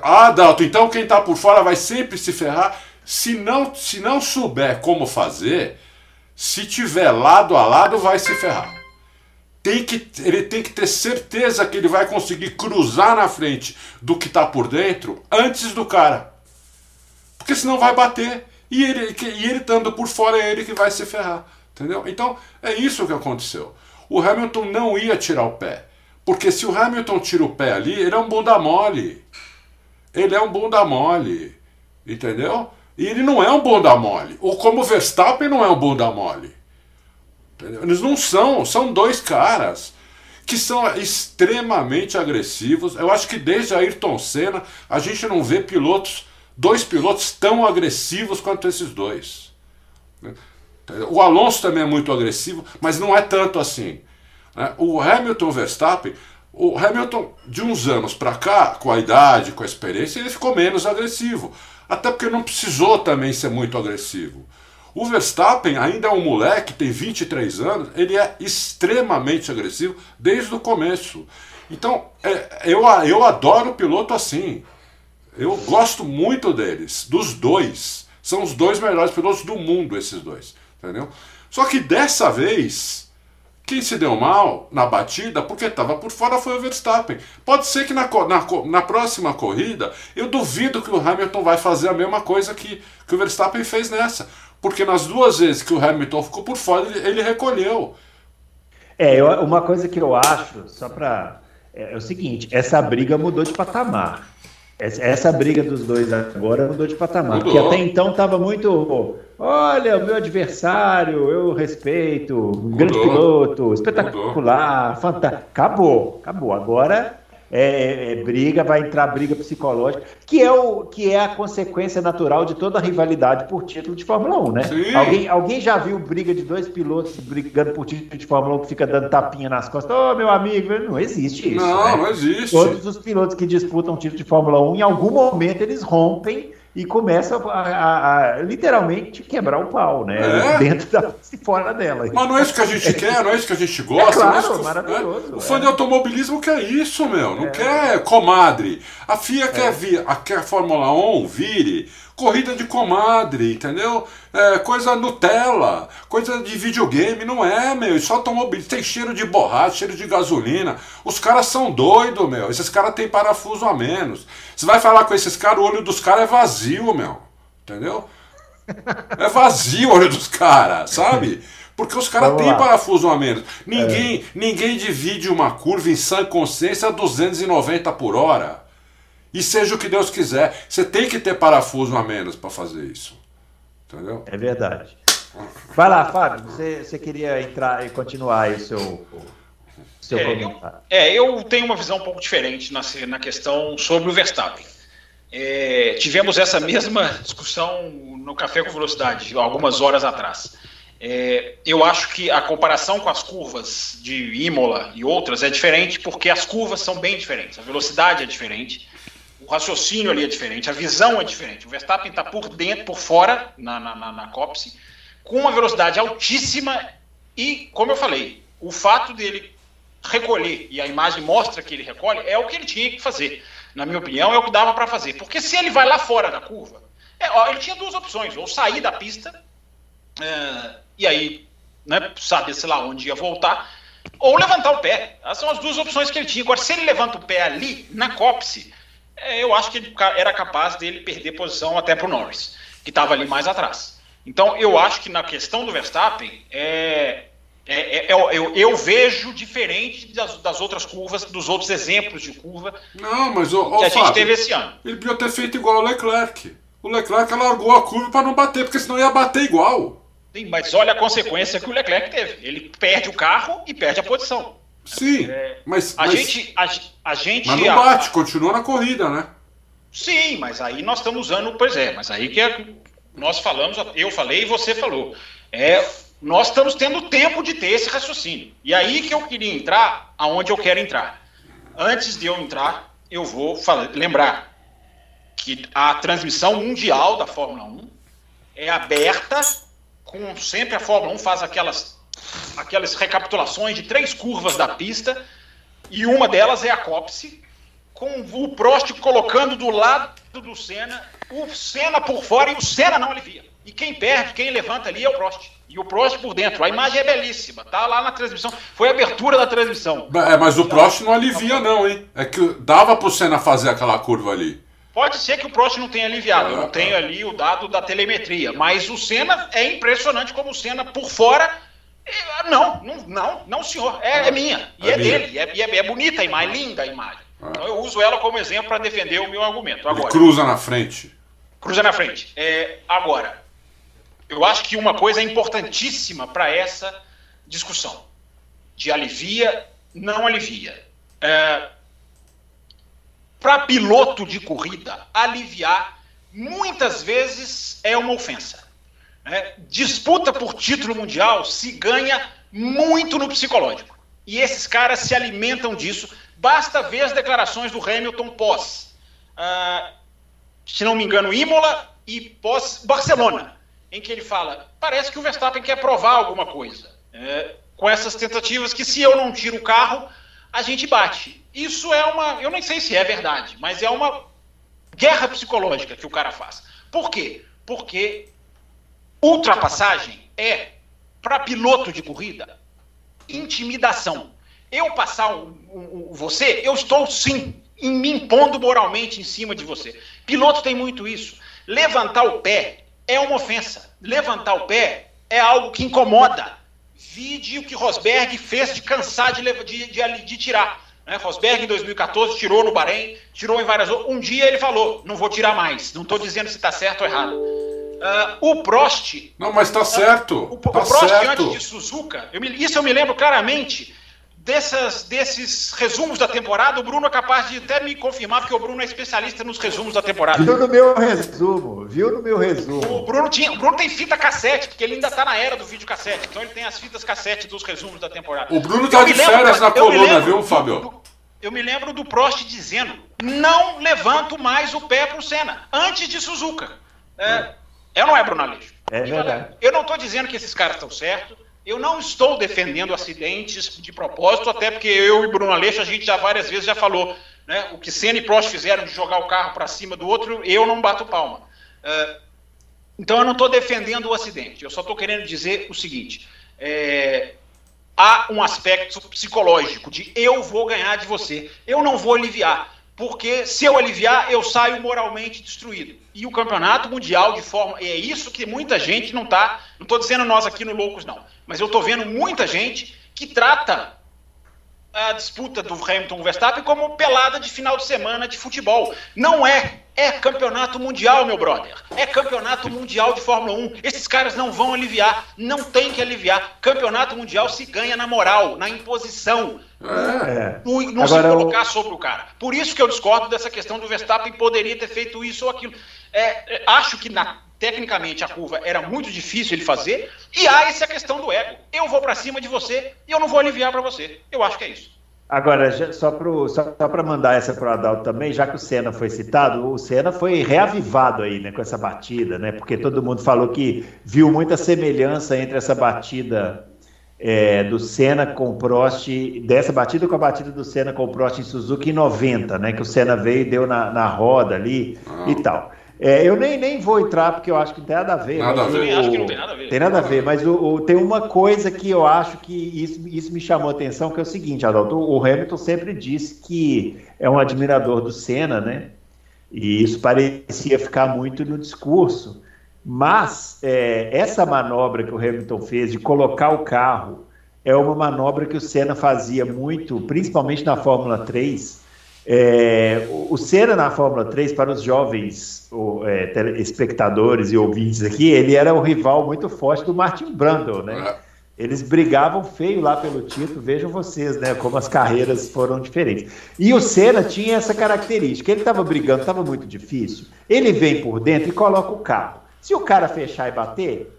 Ah, Dalton, então quem está por fora vai sempre se ferrar. Se não, se não souber como fazer, se tiver lado a lado, vai se ferrar. Tem que, ele tem que ter certeza que ele vai conseguir cruzar na frente do que está por dentro antes do cara. Porque senão vai bater. E ele, e ele estando por fora é ele que vai se ferrar. Entendeu? Então, é isso que aconteceu. O Hamilton não ia tirar o pé. Porque se o Hamilton tira o pé ali, ele é um bunda mole. Ele é um bunda mole. Entendeu? E ele não é um bunda mole. Ou como o Verstappen não é um bunda mole. Entendeu? Eles não são. São dois caras que são extremamente agressivos. Eu acho que desde Ayrton Senna a gente não vê pilotos, dois pilotos tão agressivos quanto esses dois. O Alonso também é muito agressivo, mas não é tanto assim. Né? O Hamilton Verstappen, o Hamilton de uns anos para cá, com a idade, com a experiência, ele ficou menos agressivo. Até porque não precisou também ser muito agressivo. O Verstappen ainda é um moleque, tem 23 anos, ele é extremamente agressivo desde o começo. Então, é, eu, eu adoro piloto assim. Eu gosto muito deles, dos dois. São os dois melhores pilotos do mundo, esses dois. Entendeu? Só que dessa vez, quem se deu mal na batida, porque estava por fora, foi o Verstappen. Pode ser que na, na, na, próxima corrida, eu duvido que o Hamilton vai fazer a mesma coisa que, que o Verstappen fez nessa. Porque nas duas vezes que o Hamilton ficou por fora, ele, ele recolheu. É, eu, uma coisa que eu acho, só para. É, é o seguinte: essa briga mudou de patamar. Essa, essa, briga dos dois agora mudou de patamar. Mudou. Porque até então estava muito. Olha, o meu adversário, eu respeito, mudou. grande piloto, espetacular, fantástico. Acabou, acabou. Agora é, é, é, briga, vai entrar briga psicológica, que é, o, que é a consequência natural de toda a rivalidade por título de Fórmula 1, né? Alguém, alguém já viu briga de dois pilotos brigando por título de Fórmula 1 que fica dando tapinha nas costas? Ô, oh, meu amigo, não existe isso. Não, né? não existe. Todos os pilotos que disputam título de Fórmula 1, em algum momento eles rompem e começa a, a, a, literalmente quebrar o pau, né? É. Dentro da e fora dela. Mas não é isso que a gente quer, não é isso que a gente gosta. É claro, é que, maravilhoso. O fã de automobilismo quer isso, meu. Não é. quer comadre. A FIA quer, é. vir, a, quer a Fórmula 1 vire corrida de comadre, entendeu? É, coisa Nutella, coisa de videogame, não é, meu. Só automobilismo. Tem cheiro de borracha, cheiro de gasolina. Os caras são doidos, meu. Esses caras têm parafuso a menos. Você vai falar com esses caras, o olho dos caras é vazio, meu. Entendeu? É vazio o olho dos caras, sabe? Porque os caras têm parafuso a menos. Ninguém, é. ninguém divide uma curva em sã consciência a 290 por hora. E seja o que Deus quiser. Você tem que ter parafuso a menos para fazer isso. Entendeu? É verdade. Vai lá, Fábio. Você, você queria entrar e continuar aí o seu, seu é, comentário. Eu, é, eu tenho uma visão um pouco diferente na, na questão sobre o Verstappen. É, tivemos essa mesma discussão no Café com Velocidade algumas horas atrás. É, eu acho que a comparação com as curvas de Imola e outras é diferente porque as curvas são bem diferentes, a velocidade é diferente o raciocínio ali é diferente, a visão é diferente. O Verstappen está por dentro, por fora, na, na, na, na cópse, com uma velocidade altíssima e, como eu falei, o fato dele recolher, e a imagem mostra que ele recolhe, é o que ele tinha que fazer. Na minha opinião, é o que dava para fazer. Porque se ele vai lá fora da curva, é, ó, ele tinha duas opções: ou sair da pista, é, e aí, né, sabe, sei lá, onde ia voltar, ou levantar o pé. Essas são as duas opções que ele tinha. Agora, se ele levanta o pé ali, na cópse, é, eu acho que ele era capaz dele perder posição até para o Norris, que estava ali mais atrás. Então, eu acho que na questão do Verstappen, é, é, é, eu, eu, eu, vejo diferente das, das, outras curvas, dos outros exemplos de curva não, mas, ó, que a Fábio, gente teve esse ano. Ele podia ter feito igual o Leclerc. O Leclerc largou a curva para não bater, porque senão ia bater igual. Sim, mas olha a consequência que o Leclerc teve. Ele perde o carro e perde a posição. Sim, é, mas, a mas, gente, a, a, gente. Mas não bate, a, continua na corrida, né? Sim, mas aí nós estamos usando, pois é, mas aí que é, nós falamos, eu falei e você falou. É, nós estamos tendo tempo de ter esse raciocínio. E aí que eu queria entrar aonde eu quero entrar. Antes de eu entrar, eu vou falar, lembrar que a transmissão mundial da Fórmula 1 é aberta, com sempre a Fórmula 1 faz aquelas, aquelas recapitulações de três curvas da pista, e uma delas é a cópse, com o Prost colocando do lado do Senna, o Senna por fora e o Senna não alivia. E quem perde, quem levanta ali é o Prost. E o Prost por dentro. A imagem é belíssima, tá lá na transmissão. Foi a abertura da transmissão. É, mas o Prost não alivia, não, hein? É que dava pro Senna fazer aquela curva ali. Pode ser que o Prost não tenha aliviado, eu não tenho ali o dado da telemetria, mas o Senna é impressionante como o Senna por fora. É, não, não, não, não, senhor, é, é minha, e é, é dele, é, é, é, bonita a imagem, linda a imagem. Ah. Então eu uso ela como exemplo para defender o meu argumento. Agora, Ele cruza na frente. Cruza na frente. É, agora, eu acho que uma coisa é importantíssima para essa discussão de alivia, não alivia. É, para piloto de corrida, aliviar muitas vezes é uma ofensa. Né? Disputa por título mundial se ganha muito no psicológico. E esses caras se alimentam disso. Basta ver as declarações do Hamilton pós, uh, se não me engano, Imola e pós Barcelona, em que ele fala: parece que o Verstappen quer provar alguma coisa. É, com essas tentativas que se eu não tiro o carro, a gente bate. Isso é uma. Eu nem sei se é verdade, mas é uma guerra psicológica que o cara faz. Por quê? Porque ultrapassagem é, para piloto de corrida, intimidação. Eu passar um, um, um, você, eu estou sim me impondo moralmente em cima de você. Piloto tem muito isso. Levantar o pé é uma ofensa. Levantar o pé é algo que incomoda. Vide o que Rosberg fez de cansar de, de, de, de tirar. Né? Rosberg, em 2014, tirou no Bahrein, tirou em várias outras. Um dia ele falou: não vou tirar mais. Não estou dizendo se está certo ou errado. Uh, o Prost. Não, mas está certo. Uh, o, tá o Prost, certo. antes de Suzuka, eu me, isso eu me lembro claramente dessas, desses resumos da temporada, o Bruno é capaz de até me confirmar, porque o Bruno é especialista nos resumos da temporada. Viu no meu resumo, viu no meu resumo. O Bruno, tinha, o Bruno tem fita cassete, porque ele ainda está na era do vídeo cassete, então ele tem as fitas cassete dos resumos da temporada. O Bruno tá de férias na coluna, viu, Fábio? Do, eu me lembro do Prost dizendo: não levanto mais o pé para o Senna, antes de Suzuka. É, é ou não é, Bruno Aleixo? É verdade. Eu não estou dizendo que esses caras estão certos, eu não estou defendendo acidentes de propósito, até porque eu e Bruno Aleixo, a gente já várias vezes já falou, né? O que Senna e Prost fizeram de jogar o carro para cima do outro, eu não bato palma. Uh, então eu não estou defendendo o acidente, eu só estou querendo dizer o seguinte: é, há um aspecto psicológico de eu vou ganhar de você, eu não vou aliviar porque se eu aliviar, eu saio moralmente destruído. E o campeonato mundial de forma. É isso que muita gente não está. Não estou dizendo nós aqui no Loucos, não. Mas eu estou vendo muita gente que trata a disputa do Hamilton Verstappen como pelada de final de semana de futebol. Não é. É campeonato mundial, meu brother. É campeonato mundial de Fórmula 1. Esses caras não vão aliviar. Não tem que aliviar. Campeonato mundial se ganha na moral, na imposição. É. Não, não se colocar eu... sobre o cara. Por isso que eu discordo dessa questão do Verstappen poderia ter feito isso ou aquilo. É, é, acho que na, tecnicamente a curva era muito difícil ele fazer, e há essa questão do ego. Eu vou para cima de você e eu não vou aliviar para você. Eu acho que é isso. Agora, só para só, só mandar essa para o Adalto também, já que o Senna foi citado, o Senna foi reavivado aí né, com essa batida, né? Porque todo mundo falou que viu muita semelhança entre essa batida é, do Senna com o Prost, dessa batida com a batida do Senna com o Prost em Suzuki em 90, né? Que o Senna veio e deu na, na roda ali ah. e tal. É, eu nem, nem vou entrar porque eu acho que não tem nada a ver. Nada a ver. Eu acho que não tem nada a ver. Tem nada a ver, mas o, o, tem uma coisa que eu acho que isso, isso me chamou a atenção, que é o seguinte, Adalto, o Hamilton sempre disse que é um admirador do Senna, né? E isso parecia ficar muito no discurso. Mas é, essa manobra que o Hamilton fez de colocar o carro é uma manobra que o Senna fazia muito, principalmente na Fórmula 3, é, o Senna na Fórmula 3, para os jovens o, é, espectadores e ouvintes aqui, ele era um rival muito forte do Martin Brundle, né? É. Eles brigavam feio lá pelo título, vejam vocês, né? Como as carreiras foram diferentes. E o Senna tinha essa característica: ele estava brigando, estava muito difícil. Ele vem por dentro e coloca o carro. Se o cara fechar e bater,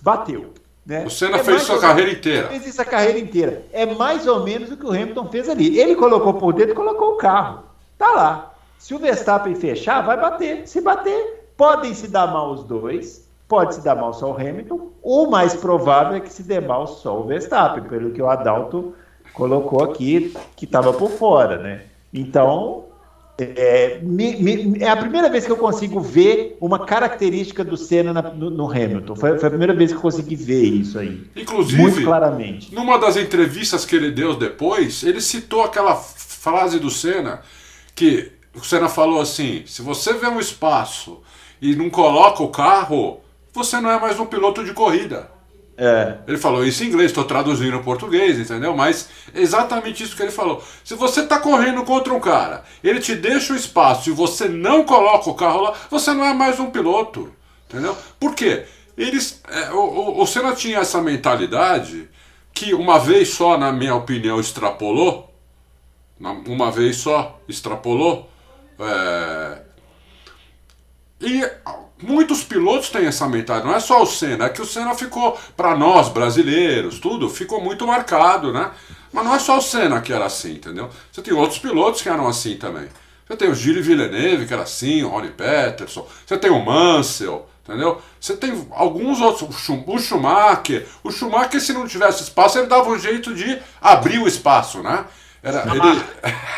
bateu. Né? O Senna é fez sua carreira inteira. Fez isso a carreira inteira. É mais ou menos o que o Hamilton fez ali. Ele colocou por dentro e colocou o carro. Tá lá. Se o Verstappen fechar, vai bater. Se bater, podem se dar mal os dois. Pode se dar mal só o Hamilton. O mais provável é que se dê mal só o Verstappen, pelo que o Adalto colocou aqui, que estava por fora, né? Então, é, me, me, é, a primeira vez que eu consigo ver uma característica do Senna na, no, no, Hamilton. Foi, foi, a primeira vez que eu consegui ver isso aí. Inclusive, muito claramente. Numa das entrevistas que ele deu depois, ele citou aquela frase do Senna que o Senna falou assim: se você vê um espaço e não coloca o carro, você não é mais um piloto de corrida. É. Ele falou isso em inglês, estou traduzindo em português, entendeu? Mas exatamente isso que ele falou. Se você está correndo contra um cara, ele te deixa o espaço e você não coloca o carro lá, você não é mais um piloto, entendeu? Por quê? Eles, é, o, o Senna tinha essa mentalidade que uma vez só, na minha opinião, extrapolou. Uma vez só extrapolou. É, e muitos pilotos têm essa mentalidade, não é só o Senna, é que o Senna ficou, para nós brasileiros, tudo, ficou muito marcado, né? Mas não é só o Senna que era assim, entendeu? Você tem outros pilotos que eram assim também. Você tem o Gilles Villeneuve, que era assim, o Ronnie Peterson, você tem o Mansell, entendeu? Você tem alguns outros, o Schumacher. O Schumacher, se não tivesse espaço, ele dava um jeito de abrir o espaço, né? Era, na, ele... marra.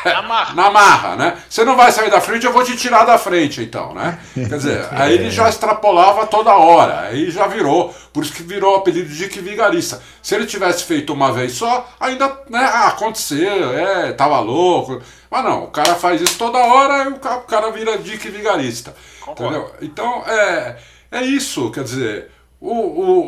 na marra. (laughs) na marra, né? Você não vai sair da frente, eu vou te tirar da frente, então, né? Quer dizer, (laughs) aí ele já extrapolava toda hora, aí já virou, por isso que virou o apelido de Dick Vigarista. Se ele tivesse feito uma vez só, ainda, né, ah, aconteceu, é, tava louco. Mas não, o cara faz isso toda hora e o cara, o cara vira Dick Vigarista. Entendeu? Então, é, é isso, quer dizer. O,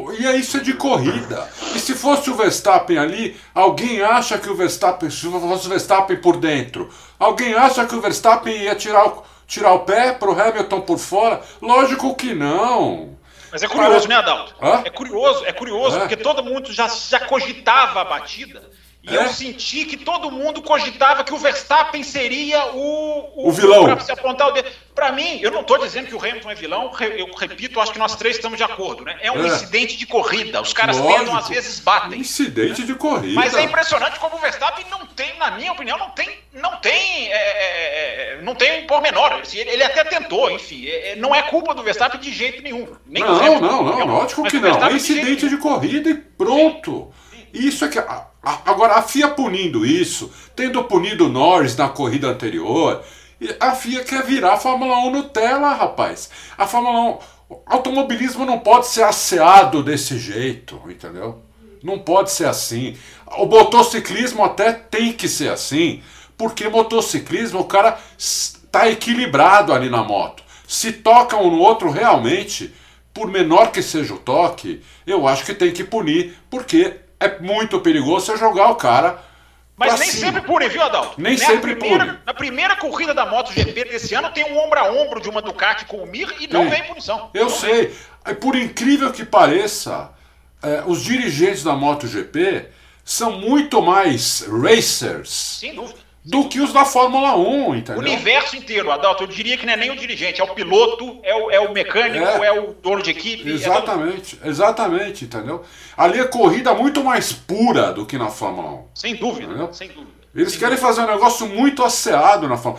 o, e é isso é de corrida. E se fosse o Verstappen ali, alguém acha que o Verstappen, se fosse o Verstappen por dentro, alguém acha que o Verstappen ia tirar o, tirar o pé para o Hamilton por fora? Lógico que não. Mas é curioso, né, Adalto? Hã? É curioso, é curioso, é. porque todo mundo já, já cogitava a batida. E é? eu senti que todo mundo cogitava que o Verstappen seria o, o, o vilão. Para se apontar o dedo. Para mim, eu não estou dizendo que o Hamilton é vilão, eu repito, acho que nós três estamos de acordo, né? É um é. incidente de corrida. Os caras Lógico. tentam, às vezes batem. Incidente de corrida. Mas é impressionante como o Verstappen não tem, na minha opinião, não tem, não tem, é, é, é não tem pormenor. Ele, ele até tentou, enfim. É, não é culpa do Verstappen de jeito nenhum. Nem não, não, não, não, lógico que não. É incidente de, de corrida e pronto. Isso é que. Agora, a FIA punindo isso, tendo punido Norris na corrida anterior, a FIA quer virar a Fórmula 1 Nutella, rapaz. A Fórmula 1. Automobilismo não pode ser asseado desse jeito, entendeu? Não pode ser assim. O motociclismo até tem que ser assim, porque motociclismo o cara está equilibrado ali na moto. Se toca um no outro realmente, por menor que seja o toque, eu acho que tem que punir, porque é muito perigoso você jogar o cara. Mas nem cima. sempre pune, viu, Adalto? Nem né? sempre primeira, pune. Na primeira corrida da MotoGP desse ano tem um ombro a ombro de uma Ducati com o Mir e não tem. vem punição. Eu não sei. Vem. Por incrível que pareça, é, os dirigentes da MotoGP são muito mais racers. Sem dúvida do que os da Fórmula 1, entendeu? O universo inteiro, Adalto, eu diria que não é nem o dirigente, é o piloto, é o, é o mecânico, é, é o dono de equipe. É exatamente, é exatamente, entendeu? Ali é corrida muito mais pura do que na Fórmula 1. Sem dúvida, entendeu? sem dúvida. Eles querem fazer um negócio muito asseado na forma.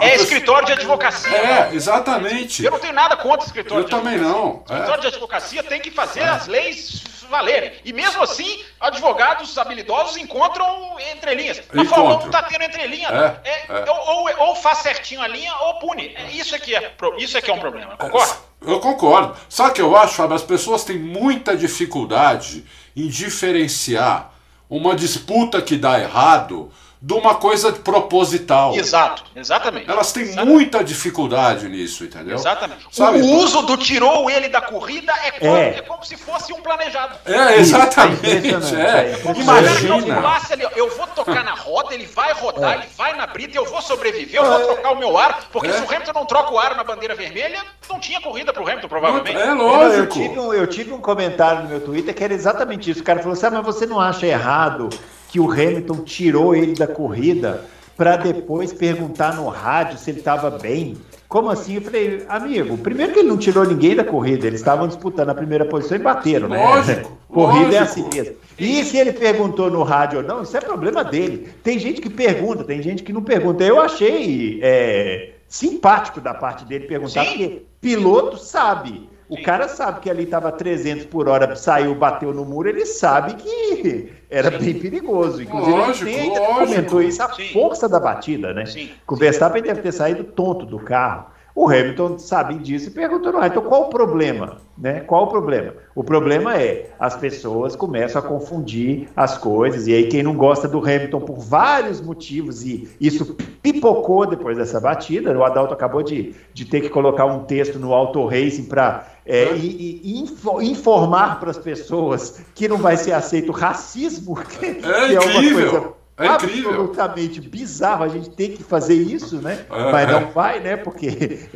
É escritório de advocacia. É, exatamente. Eu não tenho nada contra escritório Eu de também advocacia. não. É. Escritório de advocacia tem que fazer as leis valerem. E mesmo assim, advogados habilidosos encontram entrelinhas. Encontram. Fórmula 1 não tá tendo entrelinha. É, É, é. Ou, ou- ou faz certinho a linha ou pune. É, Isso é que é, isso é, que é um problema, concorda? Eu concordo. Só que eu acho, Fábio, as pessoas têm muita dificuldade em diferenciar uma disputa que dá errado de uma coisa proposital. Exato, exatamente. Elas têm Exatamente. muita dificuldade nisso, entendeu? Exatamente. Sabe? O uso do tirou ele da corrida é como, É. é como se fosse um planejado. É, exatamente. É impressionante, É. é cara não Imagina. falasse ali, ó, eu vou tocar na roda, ele vai rodar, ele vai na brita, eu vou sobreviver, eu vou trocar o meu ar, porque É. se o Hamilton não troca o ar na bandeira vermelha, não tinha corrida pro Hamilton, provavelmente. É Eu, lógico. tive um, eu tive um comentário no meu Twitter que era exatamente isso. O cara falou assim: ah, mas você não acha errado que o Hamilton tirou ele da corrida para depois perguntar no rádio se ele estava bem? Como assim? Eu falei, amigo, primeiro que ele não tirou ninguém da corrida, eles estavam disputando a primeira posição e bateram, né? Lógico, (laughs) Corrida é lógico. assim mesmo. E se ele perguntou no rádio ou não, isso é problema dele. Tem gente que pergunta, tem gente que não pergunta. Eu achei é, simpático da parte dele perguntar, Sim. porque piloto sabe. O Sim. cara sabe que ali estava 300 por hora, saiu, bateu no muro, ele sabe que era bem perigoso. Inclusive, Lógico, ele ainda lógico. comentou isso, a Sim. força da batida, né? Sim. O Verstappen deve ter saído tonto do carro. O Hamilton sabia disso e perguntou, não, então qual o problema? Né? Qual o problema? O problema é, as pessoas começam a confundir as coisas, e aí quem não gosta do Hamilton por vários motivos, e isso pipocou depois dessa batida, o Adalto acabou de, de ter que colocar um texto no Auto Racing para é, e- e info- informar para as pessoas que não vai ser aceito racismo, que, (laughs) que é uma incrível, coisa é incrível. absolutamente bizarro a gente ter que fazer isso, né? É, Mas é. não vai, né? Porque (laughs)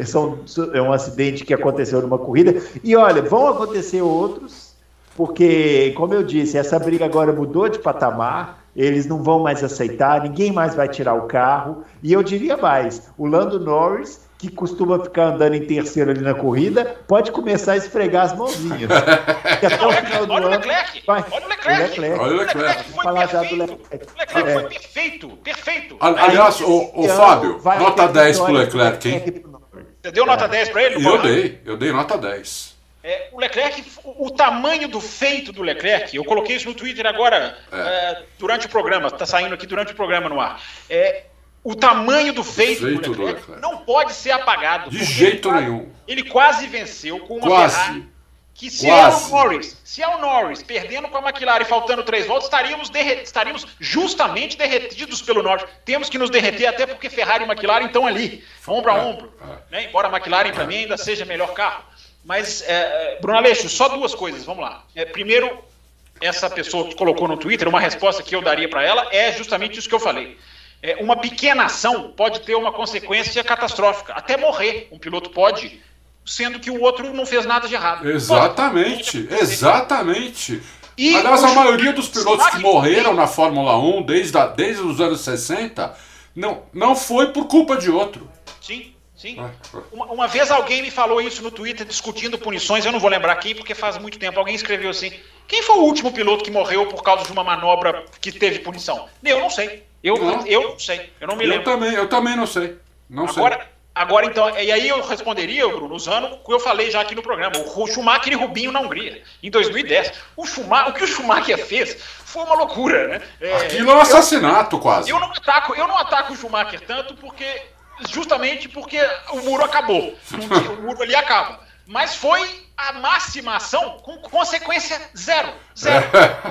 é um acidente que aconteceu numa corrida. E olha, vão acontecer outros, porque, como eu disse, essa briga agora mudou de patamar. Eles não vão mais aceitar, ninguém mais vai tirar o carro. E eu diria mais: o Lando Norris, que costuma ficar andando em terceiro ali na corrida, pode começar a esfregar as mãozinhas. Que até o final do Olha o ano. Leclerc, vai- olha o Leclerc. Olha o Leclerc. foi Falar já do perfeito. Leclerc. O Leclerc É. foi perfeito, perfeito. Ali- Aliás, o, o Fábio, vai nota ter 10 pro Leclerc, hein? Você deu nota 10 pra ele? E eu dei, eu dei nota 10. É, o Leclerc, o, o tamanho do feito do Leclerc, eu coloquei isso no Twitter agora, É. é, durante o programa, está saindo aqui durante o programa no ar. É, o tamanho do feito, Feito do, Leclerc Leclerc. não pode ser apagado. De jeito ele nenhum. Ele quase venceu com uma Quase. Ferrari. Que se Quase. é o Norris, se é o Norris perdendo com a McLaren e faltando três voltas, estaríamos, estaríamos justamente derretidos pelo Norris. Temos que nos derreter até porque Ferrari e McLaren estão ali, ombro a É, ombro. Né? Embora a McLaren para mim ainda seja melhor carro. Mas, é, é, Bruno Aleixo, só duas coisas, vamos lá. É, primeiro, essa pessoa que colocou no Twitter, uma resposta que eu daria para ela é justamente isso que eu falei. É, uma pequena ação pode ter uma consequência catastrófica, até morrer. Um piloto pode, sendo que o outro não fez nada de errado. Exatamente, Pode. exatamente. E Aliás, a maioria dos pilotos que morreram na Fórmula 1 desde, a- desde os anos 60 não, não foi por culpa de outro. Sim, sim. Ah, Uma, uma vez alguém me falou isso no Twitter discutindo punições, eu não vou lembrar quem, porque faz muito tempo. Alguém escreveu assim: quem foi o último piloto que morreu por causa de uma manobra que teve punição? Eu não sei. Eu Não. eu não sei. Eu não me Eu lembro. também, eu também não sei. Não Agora, agora então, e aí eu responderia, Bruno, usando o que eu falei já aqui no programa, o Schumacher e Rubinho na Hungria, em 2010. O, Schumacher, o que o Schumacher fez foi uma loucura, né? É, sei. Aquilo é um assassinato quase. eu não ataco, eu não ataco o Schumacher tanto porque justamente porque o muro acabou. O muro ali acaba. Mas foi a máxima ação com consequência zero. Zero.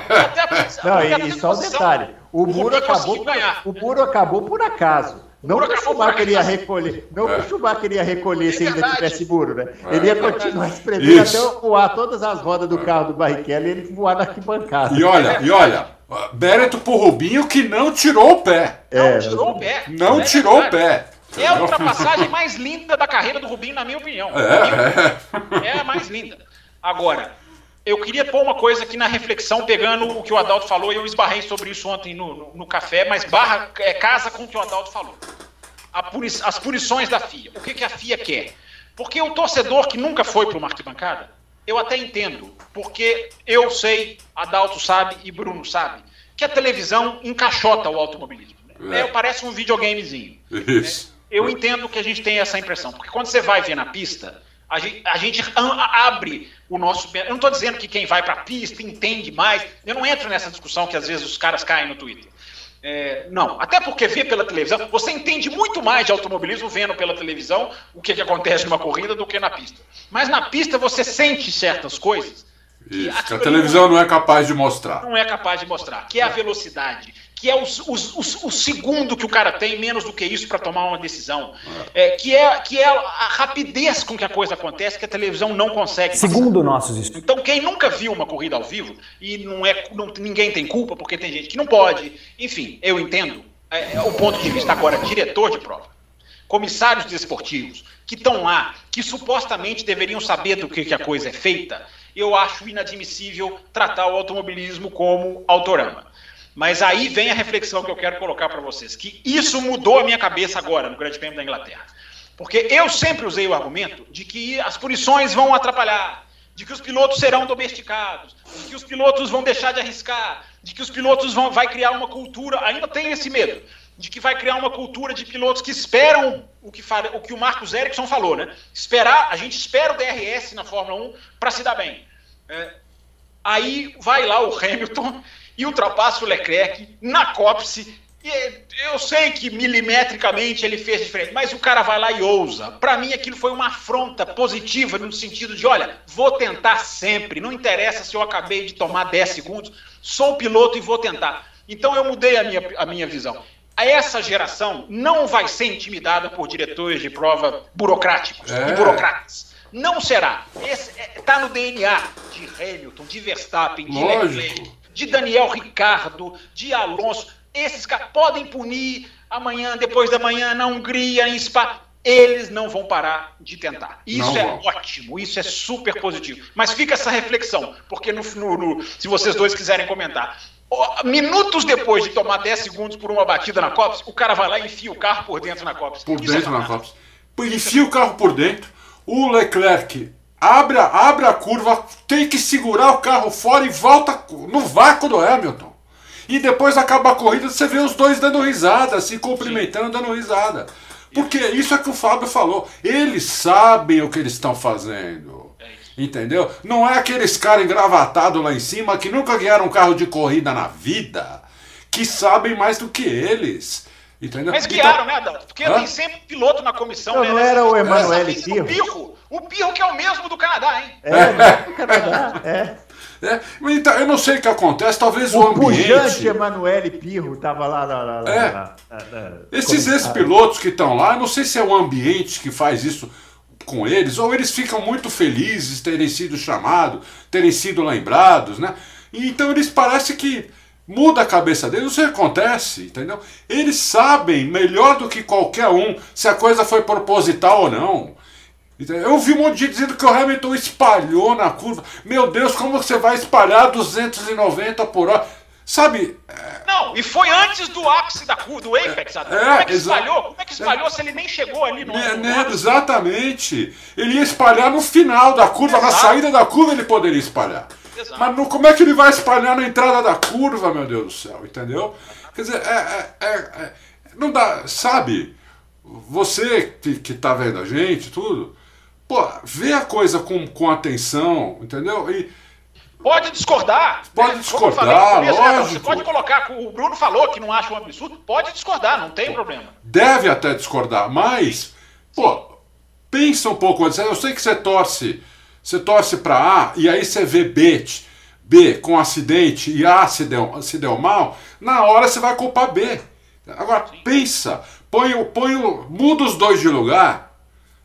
Até a- Não, e, e só um detalhe: o muro Rubinho acabou, por, o muro acabou por acaso. Não muro que o por Schumacher ia recolher. Não que É. o Schumacher ia recolher se ainda tivesse muro, né? É. Ele ia É continuar espremendo até voar todas as rodas do carro do Barrichello e ele voar na arquibancada. E olha, e olha, mérito pro Rubinho que não tirou o pé. Não É, tirou o pé. Não É tirou o pé. É a ultrapassagem mais linda da carreira do Rubinho, na minha opinião. É, É a mais linda. Agora, eu queria pôr uma coisa aqui na reflexão, pegando o que o Adalto falou, e eu esbarrei sobre isso ontem no, no- no café, mas barra, é, casa com o que o Adalto falou. Puni- as punições da FIA. O que, que a FIA quer? Porque o torcedor que nunca foi para uma arquibancada, eu até entendo, porque eu sei, Adalto sabe e Bruno sabe, que a televisão encaixota o automobilismo. né? É. parece um videogamezinho. Isso. É, eu entendo que a gente tem essa impressão, porque quando você vai ver na pista, a gente, a gente abre o nosso. Eu não estou dizendo que quem vai para a pista entende mais. Eu não entro nessa discussão que às vezes os caras caem no Twitter. É, não, até porque vê pela televisão, você entende muito mais de automobilismo vendo pela televisão o que, que acontece numa corrida do que na pista. Mas na pista você sente certas coisas. Isso, que a televisão não é capaz de mostrar. Não é capaz de mostrar. Que é a velocidade, que é o, o, o, segundo que o cara tem, menos do que isso, para tomar uma decisão. É, que, é, que é a rapidez com que a coisa acontece, que a televisão não consegue. Segundo nossos estudos. Então, quem nunca viu uma corrida ao vivo, e não é, não, ninguém tem culpa, porque tem gente que não pode, enfim, eu entendo. É, é o ponto de vista agora, diretor de prova, comissários desportivos, que estão lá, que supostamente deveriam saber do que, que a coisa é feita, eu acho inadmissível tratar o automobilismo como autorama. Mas aí vem a reflexão que eu quero colocar para vocês, que isso mudou a minha cabeça agora no Grande Prêmio da Inglaterra. Porque eu sempre usei o argumento de que as punições vão atrapalhar, de que os pilotos serão domesticados, de que os pilotos vão deixar de arriscar, de que os pilotos vão vai criar uma cultura, ainda tem esse medo, de que vai criar uma cultura de pilotos que esperam o que, o, que o Marcos Ericsson falou, né? Esperar, a gente espera o DRS na Fórmula 1 para se dar bem. É, aí vai lá o Hamilton e ultrapassa o Leclerc na cópice. E eu sei que milimetricamente ele fez diferente, mas o cara vai lá e ousa. Para mim, aquilo foi uma afronta positiva no sentido de: olha, vou tentar sempre, não interessa se eu acabei de tomar 10 segundos, sou piloto e vou tentar. Então eu mudei a minha, a minha visão. Essa geração não vai ser intimidada por diretores de prova burocráticos é. e burocratas. Não será. Está é, no DNA de Hamilton, de Verstappen, de Leclerc de Daniel Ricardo, de Alonso. Esses caras podem punir amanhã, depois da manhã, na Hungria, em Spa. Eles não vão parar de tentar. Isso não é vão. ótimo, isso é super positivo. Mas fica essa reflexão, porque no, no, no, se vocês dois quiserem comentar, minutos depois de tomar 10 segundos por uma batida na Cops, o cara vai lá e enfia o carro por dentro na Cops. Por isso dentro é na Cops. Enfia o carro por dentro. O Leclerc abre, abre a curva, tem que segurar o carro fora e volta no vácuo do Hamilton. E depois acaba a corrida, você vê os dois dando risada, se cumprimentando, Sim. dando risada. Porque isso é que o Fábio falou. Eles sabem o que eles estão fazendo. É Entendeu? Não é aqueles caras engravatados lá em cima que nunca ganharam um carro de corrida na vida, que sabem mais do que eles. Entendeu? Mas guiaram, então... né, Adalto? Porque Hã? tem sempre piloto na comissão. Não, né, não era o Emanuele Pirro? O Pirro, que é o mesmo do Canadá, hein? É, é. do Canadá, é. É, então, eu não sei o que acontece, talvez o, o ambiente... O pujante Emanuele Pirro estava lá, lá, lá, é. lá, lá Esses ex-pilotos que estão lá, eu não sei se é o ambiente que faz isso com eles, ou eles ficam muito felizes terem sido chamados, terem sido lembrados, né? Então eles parecem que muda a cabeça deles, não sei o que acontece, entendeu? Eles sabem melhor do que qualquer um se a coisa foi proposital ou não. Eu vi um monte de gente dizendo que o Hamilton espalhou na curva. Meu Deus, como você vai espalhar 290 por hora? Sabe? É... Não, e foi antes do ápice da curva, do Apex. É, como é que espalhou? Como é que espalhou é, se ele nem chegou ali no. É, né, exatamente. Ele ia espalhar no final da curva, Exato. na saída da curva ele poderia espalhar. Exato. Mas no, como é que ele vai espalhar na entrada da curva, meu Deus do céu, entendeu? Quer dizer, é, é, é, não dá, sabe? Você que, que tá vendo a gente, tudo, pô, vê a coisa com, com atenção, entendeu? E, Pode discordar. Pode né? discordar, começo, lógico. Você pode colocar, o Bruno falou que não acha um absurdo, pode discordar, não tem problema. Deve até discordar, mas, pô, pensa um pouco antes. Eu sei que você torce você torce para A e aí você vê B, B com acidente e A se deu, se deu mal, na hora você vai culpar B. Agora Sim. pensa, põe, põe, muda os dois de lugar,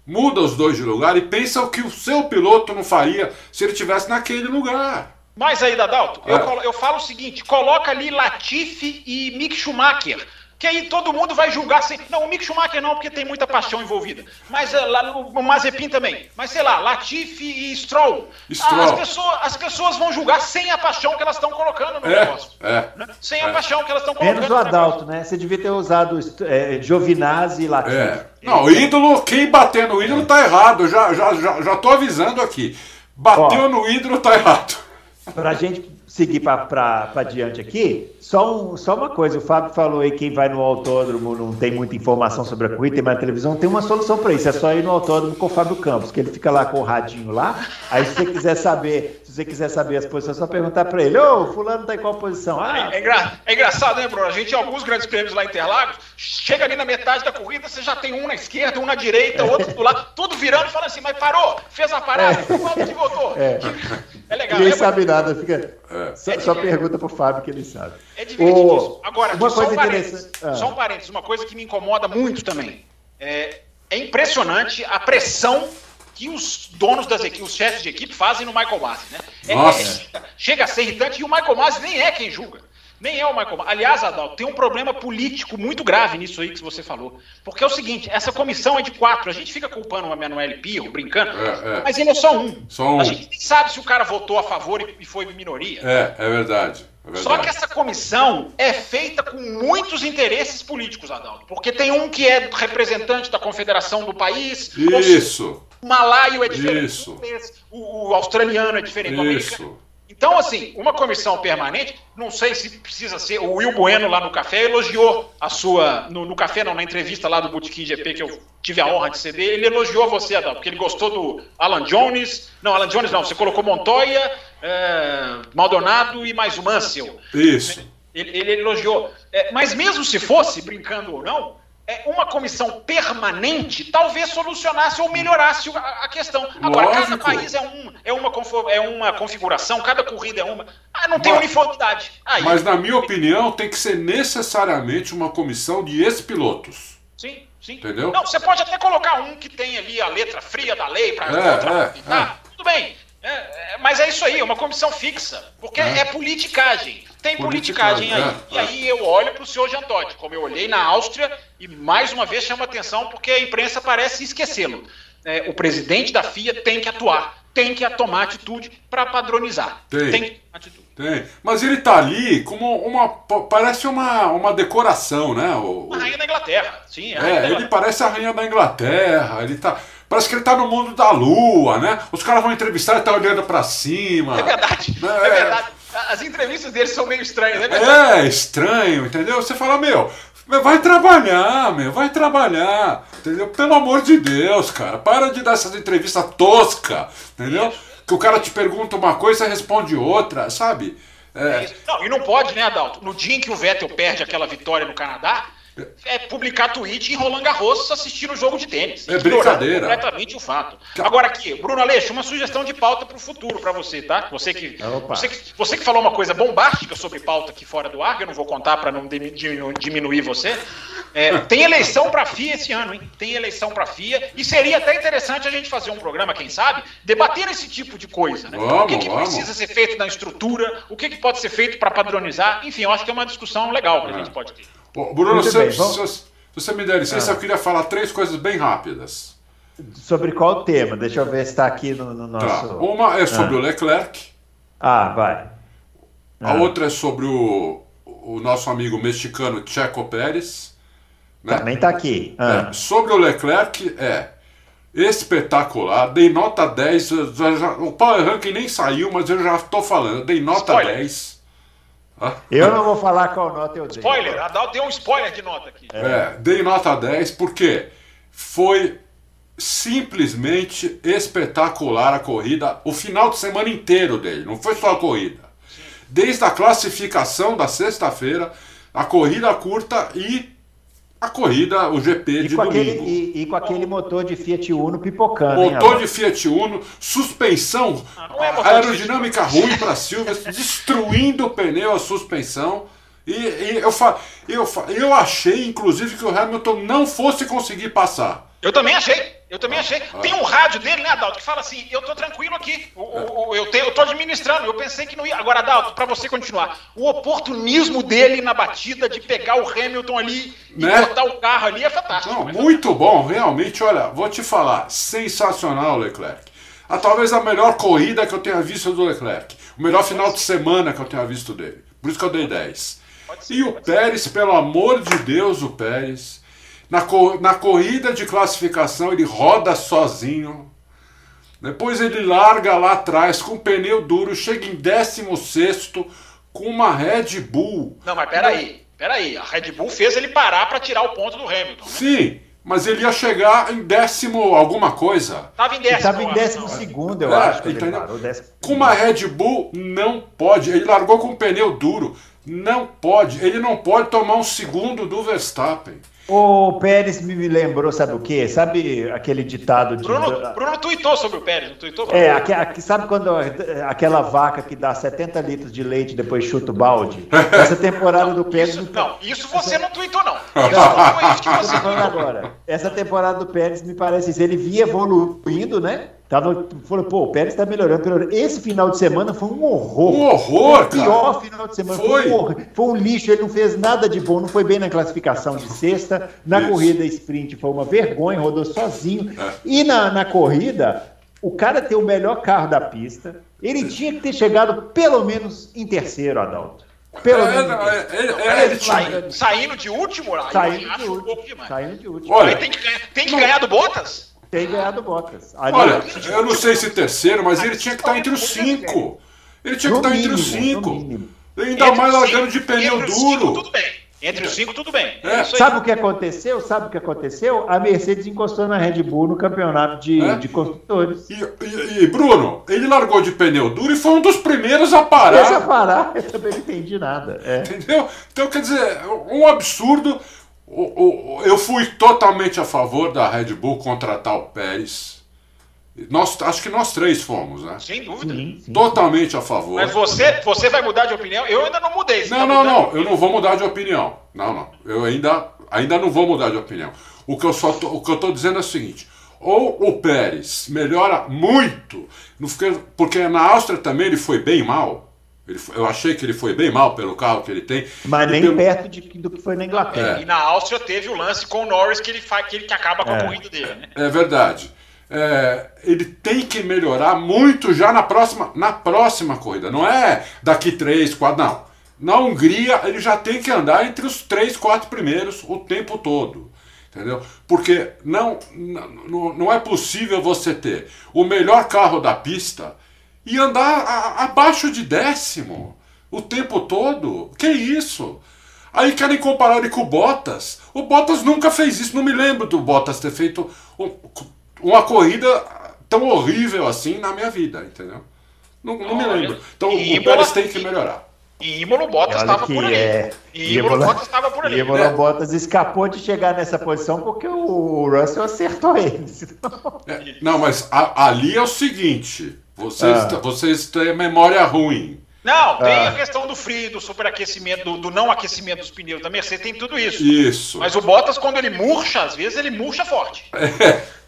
muda os dois de lugar e pensa o que o seu piloto não faria se ele estivesse naquele lugar. Mas aí, Dadalto, é. eu, eu falo o seguinte: coloca ali Latifi e Mick Schumacher que aí todo mundo vai julgar assim. Não, o Mick Schumacher não, porque tem muita paixão envolvida. Mas uh, lá o Mazepin também. Mas sei lá, Latifi e Stroll. Stroll. as, pessoas, as pessoas vão julgar sem a paixão que elas estão colocando no é, negócio. É, né? Sem é. a paixão que elas estão colocando. Menos o Adalto, né? Você devia ter usado é, Giovinazzi e Latifi. É. Não, ídolo, quem bater no ídolo tá errado. Já, já, já, já tô avisando aqui. Bateu Ó, no ídolo tá errado. Para a gente seguir para diante aqui, só, um, só uma coisa: o Fábio falou aí quem vai no autódromo não tem muita informação sobre a corrida, tem mais televisão. Tem uma solução para isso: é só ir no autódromo com o Fábio Campos, que ele fica lá com o radinho lá. Aí, se você quiser saber, se você quiser saber as posições, é só perguntar para ele: Ô, Fulano tá em qual posição? Ah, é, engra... é engraçado, né, Bruno? A gente, em alguns grandes prêmios lá em Interlagos, chega ali na metade da corrida, você já tem um na esquerda, um na direita, outro do lado, tudo virando e falando assim: mas parou, fez a parada, é. qual que voltou? É, (laughs) é legal. Ninguém é sabe nada, fica. É. Só, é só pergunta pro Fábio que ele sabe. É divertidíssimo. Agora, uma só, coisa um parênteses, ah. só um parênteses, uma coisa que me incomoda muito também. É, é impressionante a pressão que os donos das equipes, os chefes de equipe fazem no Michael Masi, né? É, é, chega a ser irritante e o Michael Masi nem é quem julga. Nem é o Michael Masi. Aliás, Adalto, tem um problema político muito grave nisso aí que você falou. Porque é o seguinte, essa comissão é de quatro. A gente fica culpando o Emanuele Pio, brincando, é, é. mas ele é só um. só um. A gente nem sabe se o cara votou a favor e foi minoria. É, é verdade. É Só que essa comissão é feita com muitos interesses políticos, Adalto. Porque tem um que é representante da confederação do país. Isso. O malaio é diferente. Isso. O, o australiano é diferente americano. Então, assim, uma comissão permanente, não sei se precisa ser. O Will Bueno lá no café elogiou a sua. No, no café, não, na entrevista lá do Botequim GP, que eu tive a honra de ceder, ele elogiou você, Adão, porque ele gostou do Alan Jones. Não, Alan Jones não, você colocou Montoya, é, Maldonado e mais o Mansell. Isso. Ele, ele elogiou. É, mas mesmo se fosse, brincando ou não, uma comissão permanente talvez solucionasse ou melhorasse a, questão. Agora, Lógico. cada país é, um, é, uma, é uma configuração, cada corrida é uma. Ah, não tem mas, uniformidade. Aí, mas, na minha opinião, tem que ser necessariamente uma comissão de ex-pilotos. Sim, sim. Entendeu? Não, você pode até colocar um que tem ali a letra fria da lei para. É, é, é. Tudo bem. É, é, mas é isso aí, é uma comissão fixa. Porque é, é politicagem. Tem politicagem, aí. É, e aí eu olho para o senhor Jantotti, como eu olhei na Áustria, e mais uma vez chama atenção porque a imprensa parece esquecê-lo. É, o presidente da FIA tem que atuar, tem que tomar atitude para padronizar. Tem. tem atitude. Tem. Mas ele está ali como uma. Parece uma, uma decoração, né? O, a rainha da Inglaterra, sim. É, ele parece a rainha da Inglaterra. Ele tá. Parece que ele tá no mundo da lua, né? Os caras vão entrevistar e tá olhando para cima. É verdade. Né? É verdade. As entrevistas dele são meio estranhas, é verdade. É, estranho, entendeu? Você fala, meu, vai trabalhar, meu, vai trabalhar. Entendeu? Pelo amor de Deus, cara. Para de dar essas entrevistas tosca, entendeu? Isso. Que o cara te pergunta uma coisa e responde outra, sabe? É. É não, e não pode, né, Adalto? No dia em que o Vettel perde aquela vitória no Canadá, é publicar tweet em Roland Garros assistindo o jogo de tênis. É brincadeira. completamente o fato. Agora aqui, Bruno Aleixo, uma sugestão de pauta para o futuro para você, tá? Você que, você que, você que falou uma coisa bombástica sobre pauta aqui fora do ar, que eu não vou contar para não diminuir você. É, tem eleição para FIA esse ano, hein? Tem eleição para FIA e seria até interessante a gente fazer um programa, quem sabe, debater esse tipo de coisa, né? Vamos, o que, que precisa ser feito na estrutura, o que, que pode ser feito para padronizar, enfim, eu acho que é uma discussão legal que a gente pode ter. Bom, Bruno, se, bem, vamos... se, você me der licença, ah. eu queria falar três coisas bem rápidas. Sobre qual tema? Deixa eu ver se está aqui no, no tá. nosso. Tá. Uma é sobre ah. o Leclerc. Ah, vai. A ah. outra é sobre o, o nosso amigo mexicano Checo Pérez. Né? Também está aqui. Ah. É, sobre o Leclerc, é espetacular. Dei nota 10. o Power Ranking nem saiu, mas eu já estou falando. Dei nota Spoiler. 10. Eu não vou falar qual nota eu dei. Spoiler, a deu um spoiler de nota aqui. É, é dei nota 10 porque foi simplesmente espetacular a corrida, o final de semana inteiro dele, não foi só a corrida. Desde a classificação da sexta-feira, a corrida curta e a corrida, o GP e de domingo. Aquele, e, e, com aquele motor de Fiat Uno pipocando. Motor hein, de Fiat Uno, suspensão, ah, é aerodinâmica ruim para Silvia, destruindo o pneu, a suspensão. E, e eu, eu, eu achei, inclusive, que o Hamilton não fosse conseguir passar. Eu também achei. Eu também achei. Tem um rádio dele, né, Adalto, que fala assim: eu tô tranquilo aqui, eu, te, eu tô administrando. Eu pensei que não ia. Agora, Adalto, para você continuar, o oportunismo dele na batida de pegar o Hamilton ali né? e botar o carro ali é fantástico. Não, é muito bom, realmente. Olha, vou te falar: sensacional, Leclerc. Ah, talvez a melhor corrida que eu tenha visto do Leclerc. O melhor final de semana que eu tenha visto dele. Por isso que eu dei 10. Ser, e o Pérez, ser. pelo amor de Deus, o Pérez. Na, na corrida de classificação, ele roda sozinho. Depois ele larga lá atrás com pneu duro, chega em 16 com uma Red Bull. Não, mas peraí, peraí. A Red Bull fez ele parar para tirar o ponto do Hamilton. Né? Sim, mas ele ia chegar em décimo alguma coisa. Tava em décimo. Tava em décimo segundo, eu é, acho. Que ele parou, com uma Red Bull, não pode. Ele largou com um pneu duro. Não pode. Ele não pode tomar um segundo do Verstappen. O Pérez me lembrou, sabe o quê? Sabe aquele ditado de. Bruno, Bruno tweetou sobre o Pérez, não tweetou? É, aqui, aqui, sabe quando aquela vaca que dá 70 litros de leite e depois chuta o balde? Essa temporada não, do Pérez. Isso, não, isso você não tweetou, não. (laughs) Isso não foi isso que você agora. Essa temporada do Pérez me parece isso. Ele vinha evoluindo, né? Tava, falou, pô, o Pérez tá melhorando, melhorando. Esse final de semana foi um horror. Um horror, o pior cara. final de semana. Foi. Foi um, foi um, lixo, ele não fez nada de bom, não foi bem na classificação de sexta. Na Isso. corrida sprint foi uma vergonha, rodou sozinho. É. E na, na corrida, o cara tem o melhor carro da pista. Ele tinha que ter chegado pelo menos em terceiro, Adalto. Pelo é, menos. É, é, ele tinha... saindo de último, saindo de último. Um saindo de último. Olha, tem que, tem que ganhar do Bottas? Tem ganhado Bottas. Ali, Olha, eu não sei se terceiro, mas ele tinha que estar entre os cinco. Ele tinha que estar entre os cinco. Ainda mais largando de pneu duro. tudo bem. Entre os cinco, tudo bem. É. Sabe o que aconteceu? Sabe o que aconteceu? A Mercedes encostou na Red Bull no campeonato de, é. de construtores. E, e, e, Bruno, ele largou de pneu duro e foi um dos primeiros a parar. a parar, (laughs) eu também não entendi nada. É. Entendeu? Então, quer dizer, um absurdo. Eu fui totalmente a favor da Red Bull contratar o Pérez. Nós, acho que nós três fomos, né? Sem dúvida. Sim, sim. Totalmente a favor. Mas você, você vai mudar de opinião? Eu ainda não mudei. Não, tá não, não. Eu não vou mudar de opinião. Não, não. Eu ainda, ainda não vou mudar de opinião. O que eu só tô, o que eu tô dizendo é o seguinte: ou o Pérez melhora muito, porque na Áustria também ele foi bem mal. Ele, eu achei que ele foi bem mal pelo carro que ele tem. Mas nem pelo... perto de, do que foi na Inglaterra. É. E na Áustria teve o lance com o Norris que ele, faz, que, ele que acaba com é. a corrida dele. Né? É verdade. É, ele tem que melhorar muito já na próxima, na próxima corrida. Não é daqui três, quatro, não. Na Hungria ele já tem que andar entre os três, quatro primeiros o tempo todo. Entendeu? Porque não, não, não é possível você ter o melhor carro da pista e andar a, abaixo de décimo o tempo todo. Que isso? Aí querem comparar ele com o Bottas. O Bottas nunca fez isso. Não me lembro do Bottas ter feito uma corrida tão horrível assim na minha vida, entendeu? Não, não me lembro. Então o Pérez tem que melhorar. E Imola Bottas estava por ali. É... E Imola Bottas estava por ali. Imola né? Bottas escapou de chegar nessa posição porque o Russell acertou ele. É, não, mas a, ali é o seguinte: vocês, ah. vocês têm memória ruim. Não, tem ah. a questão do frio, do superaquecimento, do, do, não aquecimento dos pneus da Mercedes, tem tudo isso. Isso. Mas o Bottas, quando ele murcha, às vezes ele murcha forte. (laughs)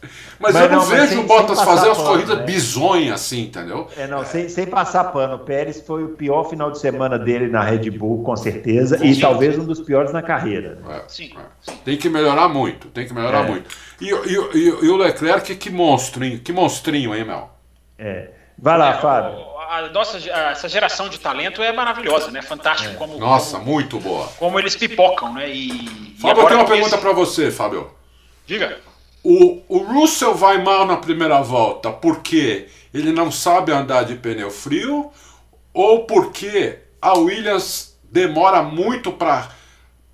É. Mas, mas, eu não, não vejo sem, o Bottas fazer umas corridas né? bizonhas assim, entendeu? É, não, sem, sem passar pano. O Pérez foi o pior final de semana dele na Red Bull, com certeza, e talvez um dos piores na carreira. É, sim. É. Tem que melhorar muito, tem que melhorar é. muito. E, e, e, e, o Leclerc, que monstrinho, que monstrinho, hein, Mel? É. Vai lá, é, Fábio. A nossa, essa geração de talento é maravilhosa, né? Fantástico. É. Como, Nossa, como, muito boa. Como eles pipocam, né? E, Fábio, eu tenho uma pergunta esse... para você, Fábio. Diga. O, o Russell vai mal na primeira volta porque ele não sabe andar de pneu frio ou porque a Williams demora muito para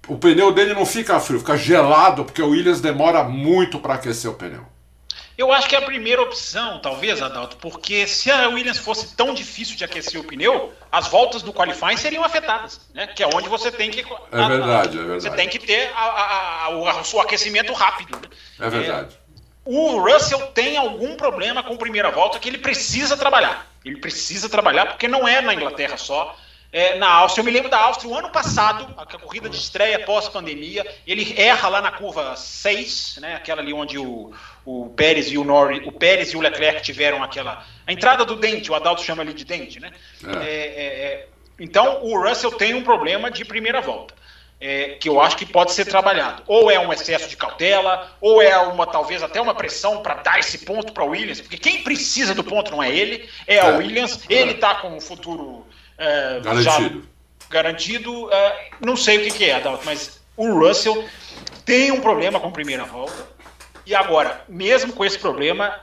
o pneu dele não fica frio, fica gelado porque o Williams demora muito para aquecer o pneu. Eu acho que é a primeira opção, talvez, Adalto, porque se a Williams fosse tão difícil de aquecer o pneu, as voltas do qualifying seriam afetadas, né? Que é onde você tem que. É verdade, é verdade. Você tem que ter a, a, o seu aquecimento rápido. Né? É verdade. É, o Russell tem algum problema com primeira volta que ele precisa trabalhar. Ele precisa trabalhar porque não é na Inglaterra só é, na Áustria. Eu me lembro da Áustria, o ano passado, a, a corrida de estreia pós-pandemia, ele erra lá na curva 6, né, aquela ali onde o, o Pérez e o Norris, o Pérez e o Leclerc tiveram aquela. A entrada do dente, o Adalto chama ali de dente, né? É. é, é, é. então o Russell tem um problema de primeira volta. É, que eu acho que pode ser trabalhado. Ou é um excesso de cautela, ou é uma talvez até uma pressão para dar esse ponto para o Williams, porque quem precisa do ponto não é ele, é, é. o Williams. Ele está com o futuro é, garantido. garantido. É, não sei o que, que é, Adalto, mas o Russell tem um problema com primeira volta. E agora, mesmo com esse problema,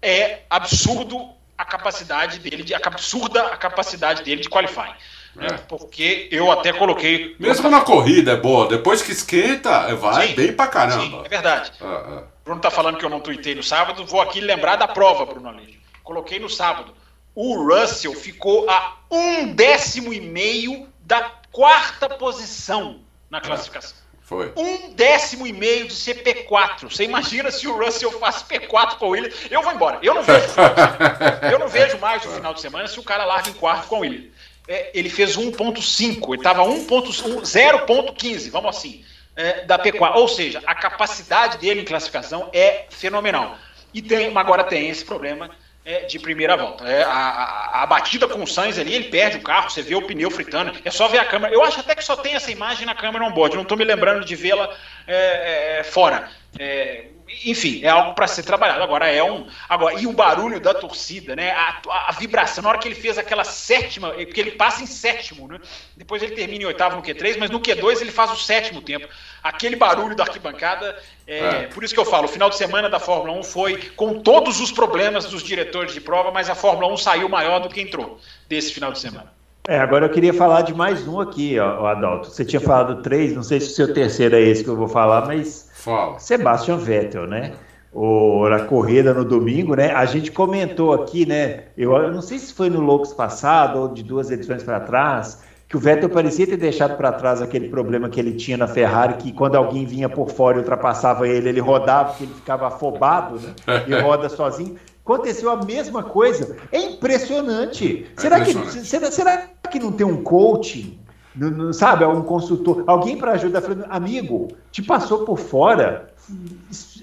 é absurdo a capacidade dele, de, a absurda a capacidade dele de qualifying. É. Porque eu até coloquei. Mesmo na corrida é boa, depois que esquenta, vai sim, bem pra caramba. Sim, é verdade. Ah, ah. Bruno tá falando que eu não tuitei no sábado, vou aqui lembrar da prova, Bruno Aleixo. Coloquei no sábado. O Russell ficou a um décimo e meio da quarta posição na classificação. Foi. Um décimo e meio de ser P4. Você imagina se o Russell faz P4 com o Williams? Eu vou embora. Eu não vejo. eu não vejo mais o final de semana se o cara larga em quarto com o Williams. É, ele fez 1.5, ele estava 0.15, vamos assim, é, da P4. Ou seja, a capacidade dele em classificação é fenomenal. E tem, agora tem esse problema é, de primeira volta. É, a, a, a, batida com o Sainz ali, ele perde o carro, você vê o pneu fritando, é só ver a câmera. Eu acho até que só tem essa imagem na câmera on-board, não estou me lembrando de vê-la é, é fora. Enfim, é algo para ser trabalhado. Agora é um. Agora, e o barulho da torcida, né? A, a, a, vibração, na hora que ele fez aquela sétima, porque ele passa em sétimo, né? Depois ele termina em oitavo no Q3, mas no Q2 ele faz o sétimo tempo. Aquele barulho da arquibancada, é, é. por isso que eu falo, o final de semana da Fórmula 1 foi com todos os problemas dos diretores de prova, mas a Fórmula 1 saiu maior do que entrou desse final de semana. É, agora eu queria falar de mais um aqui, ó, Adalto. Você tinha falado três, não sei se o seu terceiro é esse que eu vou falar, mas Fala. Sebastian Vettel, né? O, na corrida no domingo, né? A gente comentou aqui, né? Eu, eu não sei se foi no Loucos passado ou de duas edições para trás, que o Vettel parecia ter deixado para trás aquele problema que ele tinha na Ferrari, que quando alguém vinha por fora e ultrapassava ele, ele rodava, porque ele ficava afobado, né? E roda sozinho. Aconteceu a mesma coisa. É impressionante. É será, impressionante. Que, será, será que não tem um coaching sabe, um consultor, alguém para ajudar, amigo, te passou por fora,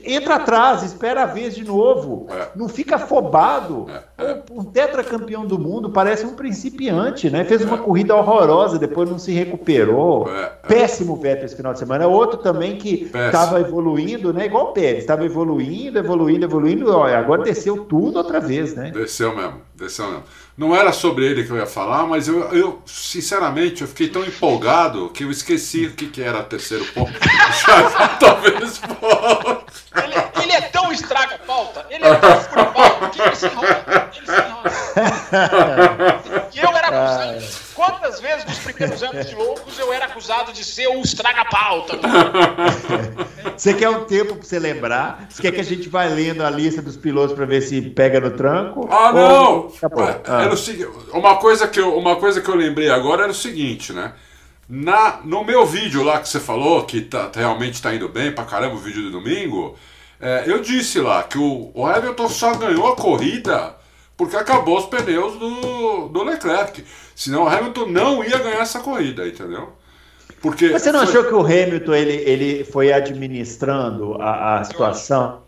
entra atrás, espera a vez de novo. É. Não fica afobado. É. é. Um tetracampeão do mundo parece um principiante, né? Fez uma é. corrida horrorosa, depois não se recuperou. É. Péssimo Vettel esse final de semana. Outro também que estava evoluindo, né? Igual o Pérez, estava evoluindo, evoluindo, evoluindo. Olha, agora desceu tudo outra vez, né? Desceu mesmo, desceu mesmo. Não era sobre ele que eu ia falar, mas eu, eu sinceramente, eu fiquei tão empolgado que eu esqueci o que, que era terceiro ponto. (laughs) talvez fosse. Ele, ele, é tão estraga pauta, ele é tão fura pauta que ele se enrola. Ele se enrola. (laughs) E eu era acusado. Quantas vezes nos primeiros anos de loucos eu era acusado de ser o estraga pauta? (laughs) Você quer um tempo para você lembrar? Você quer que a gente vá lendo a lista dos pilotos para ver se pega no tranco? Ah, não! Ou... Ah. Era o, uma, coisa que eu, uma coisa que eu lembrei agora era o seguinte, né? Na, no meu vídeo lá que você falou, que tá, realmente está indo bem pra caramba o vídeo do domingo, é, eu disse lá que o, o Hamilton só ganhou a corrida porque acabou os pneus do, do Leclerc. Senão o Hamilton não ia ganhar essa corrida, entendeu? Porque Mas você não foi... achou que o Hamilton ele, ele foi administrando a, a situação?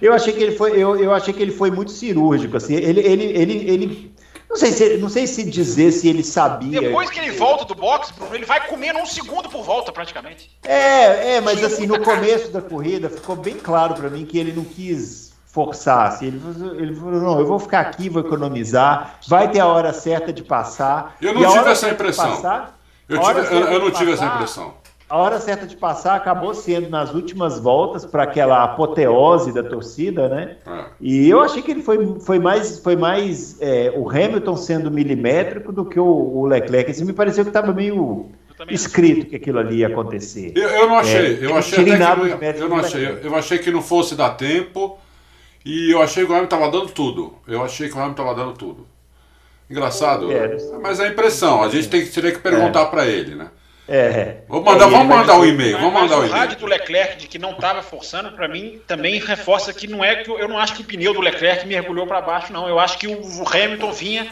Eu achei que ele foi, eu, eu achei que ele foi muito cirúrgico, assim. Ele, ele, ele, ele não sei, se, não sei se dizer se ele sabia. Depois que ele volta do box, Bruno, ele vai comendo um segundo por volta, praticamente. É, é, mas assim, no começo da corrida ficou bem claro para mim que ele não quis forçar. Assim, ele, ele falou: não, eu vou ficar aqui, vou economizar, vai ter a hora certa de passar. Eu não tive essa impressão. Passar, eu, tive, eu, eu não tive passar, essa impressão a hora certa de passar acabou sendo nas últimas voltas para aquela apoteose da torcida, né? É. E eu achei que ele foi, foi mais, foi mais é, o Hamilton sendo milimétrico do que o, o Leclerc. Assim, me pareceu que estava meio escrito que aquilo ali ia acontecer. Eu, eu não achei. É, eu achei até que não, eu não achei. Eu achei que não fosse dar tempo e eu achei que o Hamilton estava dando tudo. Eu achei que o Hamilton estava dando tudo. Engraçado. É, mas a impressão, a gente tem, teria que perguntar para ele, né? É. Vamos mandar, é, vamos mandar um e-mail. Vamos mandar um. O rádio do Leclerc de que não estava forçando, para mim, também reforça que não é que eu não acho que o pneu do Leclerc mergulhou para baixo, não. Eu acho que o Hamilton vinha.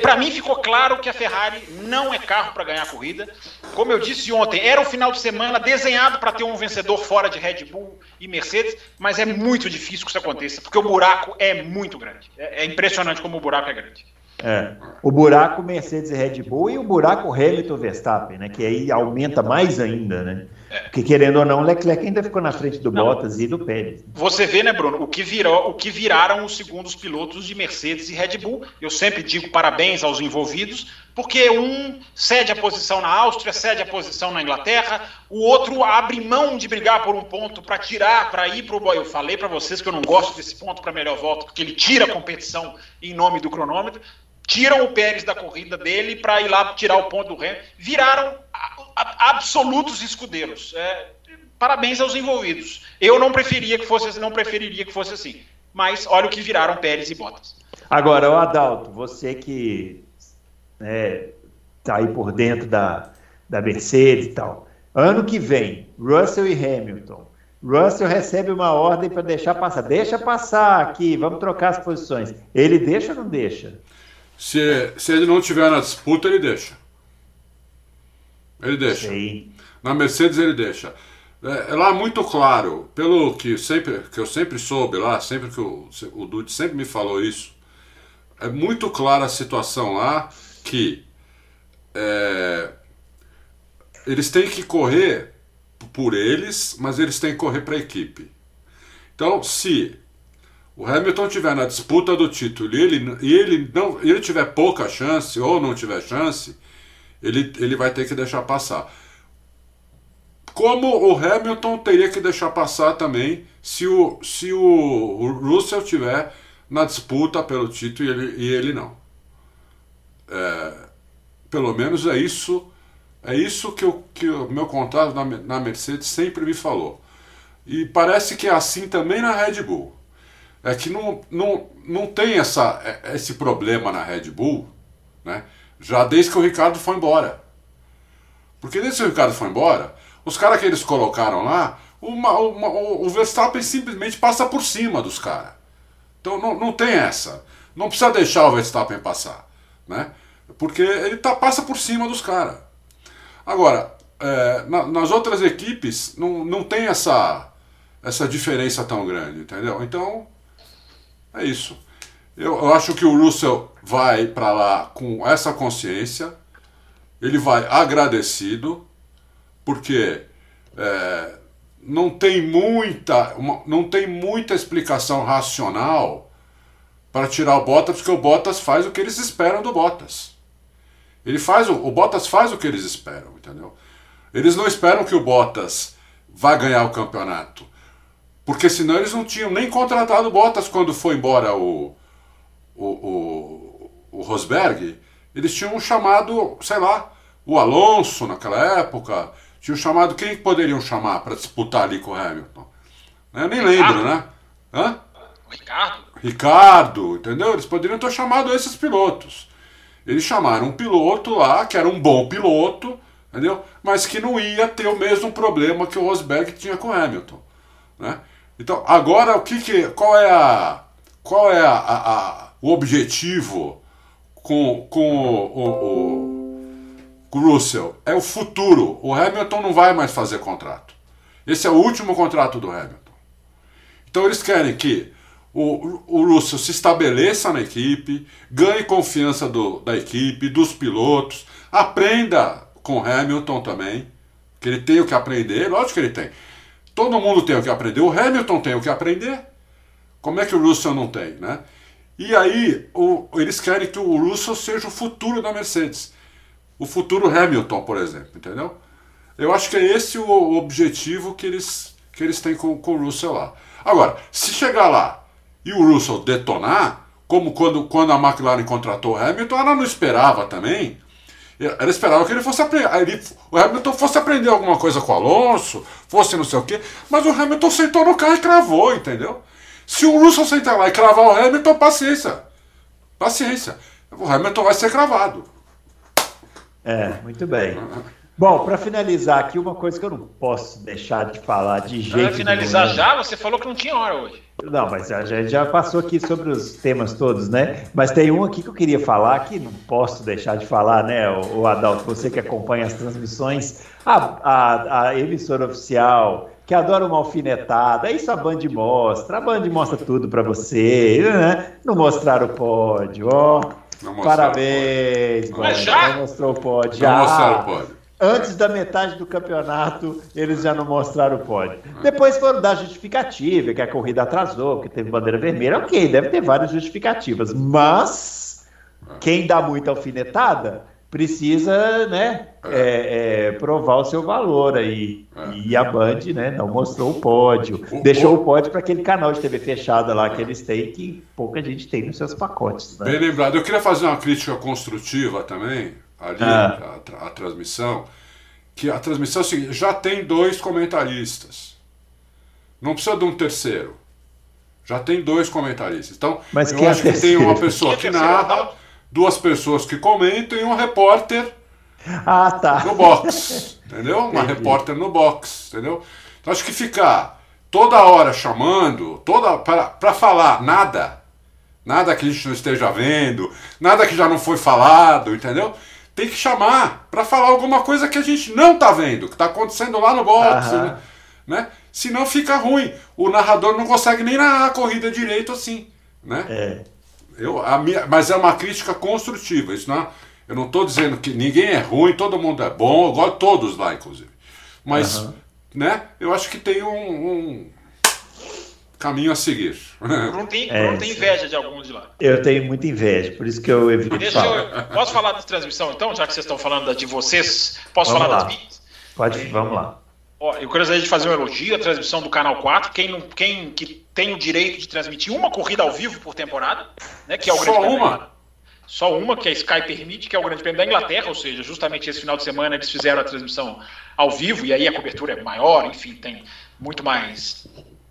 Para mim ficou claro que a Ferrari não é carro para ganhar a corrida. Como eu disse ontem, era o final de semana desenhado para ter um vencedor fora de Red Bull e Mercedes, mas é muito difícil que isso aconteça, porque o buraco é muito grande. É, é impressionante como o buraco é grande. É. O buraco Mercedes e Red Bull e o buraco Hamilton Verstappen, né? Que aí aumenta mais ainda, né? É. Porque querendo ou não, o Leclerc ainda ficou na frente do não. Bottas e do Pérez. Você vê, né, Bruno, o que, virou, o que viraram os segundos pilotos de Mercedes e Red Bull. Eu sempre digo parabéns aos envolvidos, porque um cede a posição na Áustria, cede a posição na Inglaterra, o outro abre mão de brigar por um ponto para tirar, para ir para o. Eu falei para vocês que eu não gosto desse ponto para melhor volta, porque ele tira a competição em nome do cronômetro tiram o Pérez da corrida dele para ir lá tirar o ponto do Hamilton. Viraram absolutos escudeiros. É, parabéns aos envolvidos. Eu não preferia que fosse, não preferiria que fosse assim. Mas olha o que viraram Pérez e Bottas. Agora, o Adalto, você que está né, aí por dentro da, da Mercedes e tal. Ano que vem, Russell e Hamilton. Russell recebe uma ordem para deixar passar. Deixa passar aqui, vamos trocar as posições. Ele deixa ou não deixa? Se, se ele não tiver na disputa, ele deixa. Ele deixa. Sim. Na Mercedes ele deixa. É, é, lá muito claro, pelo que, sempre, que eu sempre soube lá, sempre que o, o Dude sempre me falou isso, é muito clara a situação lá que é, eles têm que correr por eles, mas eles têm que correr para a equipe. Então, se o Hamilton tiver na disputa do título e ele, e ele, não, ele tiver pouca chance ou não tiver chance, ele, ele vai ter que deixar passar. Como o Hamilton teria que deixar passar também se o, se o Russell tiver na disputa pelo título e ele, e ele não. É, pelo menos é isso é isso que, eu, que o meu contato na, na Mercedes sempre me falou. E parece que é assim também na Red Bull é que não, não, não tem essa, é, esse problema na Red Bull, né? já desde que o Ricardo foi embora. Porque desde que o Ricardo foi embora, os caras que eles colocaram lá, uma, uma, o Verstappen simplesmente passa por cima dos caras. Então não, não tem essa. Não precisa deixar o Verstappen passar. Né? Porque ele tá, passa por cima dos caras. Agora, é, na, nas outras equipes não, não tem essa, essa diferença tão grande, entendeu? Então é isso. Eu, eu acho que o Russell vai para lá com essa consciência, ele vai agradecido, porque é, não tem muita uma, não tem muita explicação racional para tirar o Bottas, porque o Bottas faz o que eles esperam do Bottas. Ele faz o, o Bottas faz o que eles esperam, entendeu? Eles não esperam que o Bottas vá ganhar o campeonato. Porque senão eles não tinham nem contratado Bottas quando foi embora o, o, o, o Rosberg. Eles tinham chamado, sei lá, o Alonso naquela época. Tinham chamado quem poderiam chamar para disputar ali com o Hamilton? Eu nem Ricardo. lembro, né? Hã? Ricardo. Ricardo, entendeu? Eles poderiam ter chamado esses pilotos. Eles chamaram um piloto lá, que era um bom piloto, entendeu? Mas que não ia ter o mesmo problema que o Rosberg tinha com o Hamilton. Né? Então, agora o que, que qual é a qual é a, a, a o objetivo com, com o, o, o, Russell? É o futuro. O Hamilton não vai mais fazer contrato. Esse é o último contrato do Hamilton. Então eles querem que o, o Russell se estabeleça na equipe, ganhe confiança do, da equipe, dos pilotos, aprenda com Hamilton também, que ele tem o que aprender, lógico que ele tem. Todo mundo tem o que aprender. O Hamilton tem o que aprender. Como é que o Russell não tem, né? E aí o, eles querem que o Russell seja o futuro da Mercedes. O futuro Hamilton, por exemplo, entendeu? Eu acho que é esse o objetivo que eles, que eles têm com, com o Russell lá. Agora, se chegar lá e o Russell detonar, como quando, quando a McLaren contratou o Hamilton, ela não esperava também ela esperava que ele fosse aprender. o Hamilton fosse aprender alguma coisa com o Alonso, fosse não sei o quê. Mas o Hamilton sentou no carro e cravou, entendeu? Se o Russell sentar lá e cravar o Hamilton, paciência. Paciência. O Hamilton vai ser cravado. É, muito bem. Bom, para finalizar aqui, uma coisa que eu não posso deixar de falar de jeito Para finalizar nenhum. já, você falou que não tinha hora hoje. Não, mas a gente já passou aqui sobre os temas todos, né? Mas tem um aqui que eu queria falar que não posso deixar de falar, né, o Adalto, você que acompanha as transmissões, a, a, a emissora oficial, que adora uma alfinetada, isso a Band mostra, a Band mostra tudo para você, né? Não mostrar o pódio, ó. Não mostraram Parabéns, o Band. já? Não mostrou o pódio. pódio. Já. Não mostraram o pódio. Antes da metade do campeonato, eles já não mostraram o pódio. Depois foram dar justificativa, que a corrida atrasou, que teve bandeira vermelha. Ok, deve ter várias justificativas. Mas quem dá muita alfinetada precisa, né, é, é, provar o seu valor aí. E a Band, né, não mostrou o pódio. Deixou o- o pódio para aquele canal de TV fechada lá que eles têm, que pouca gente tem nos seus pacotes. Né? Bem lembrado. Eu queria fazer uma crítica construtiva também, ali, Ah. a, a transmissão. Que a transmissão é o seguinte, já tem dois comentaristas. Não precisa de um terceiro. Já tem dois comentaristas. Então, Mas eu é acho que terceiro? tem uma pessoa é que terceiro, narra, duas pessoas que comentam e um repórter Ah, tá. no box, entendeu? Uma Entendi. repórter no box, entendeu? Então acho que ficar toda hora chamando, toda para falar nada, nada que a gente não esteja vendo, nada que já não foi falado, entendeu? Tem que chamar para falar alguma coisa que a gente não tá vendo, que tá acontecendo lá no box, Aham. né? né? Senão fica ruim. O narrador não consegue nem narrar a corrida direito assim, né? É. Eu, a minha, mas é uma crítica construtiva. Isso não, é- eu não estou dizendo que ninguém é ruim, todo mundo é bom, eu gosto todos lá, inclusive. Mas, né, eu acho que tem um, um caminho a seguir. Bruno tem, É, Bruno tem inveja de alguns de lá. Eu tenho muita inveja, por isso que eu evito Deixa falar. eu. Posso falar da transmissão então, já que vocês estão falando da de vocês? Posso Vamos falar lá. das minhas? Pode, vamos lá. Ó, eu gostaria de fazer um elogio à transmissão do Canal 4. Quem, não, quem que tem o direito de transmitir uma corrida ao vivo por temporada, né? Que é o Só Grande uma? Só uma, que a Sky permite, que é o Grande Prêmio da Inglaterra, ou seja, justamente esse final de semana eles fizeram a transmissão ao vivo, e aí a cobertura é maior, enfim, tem muito mais.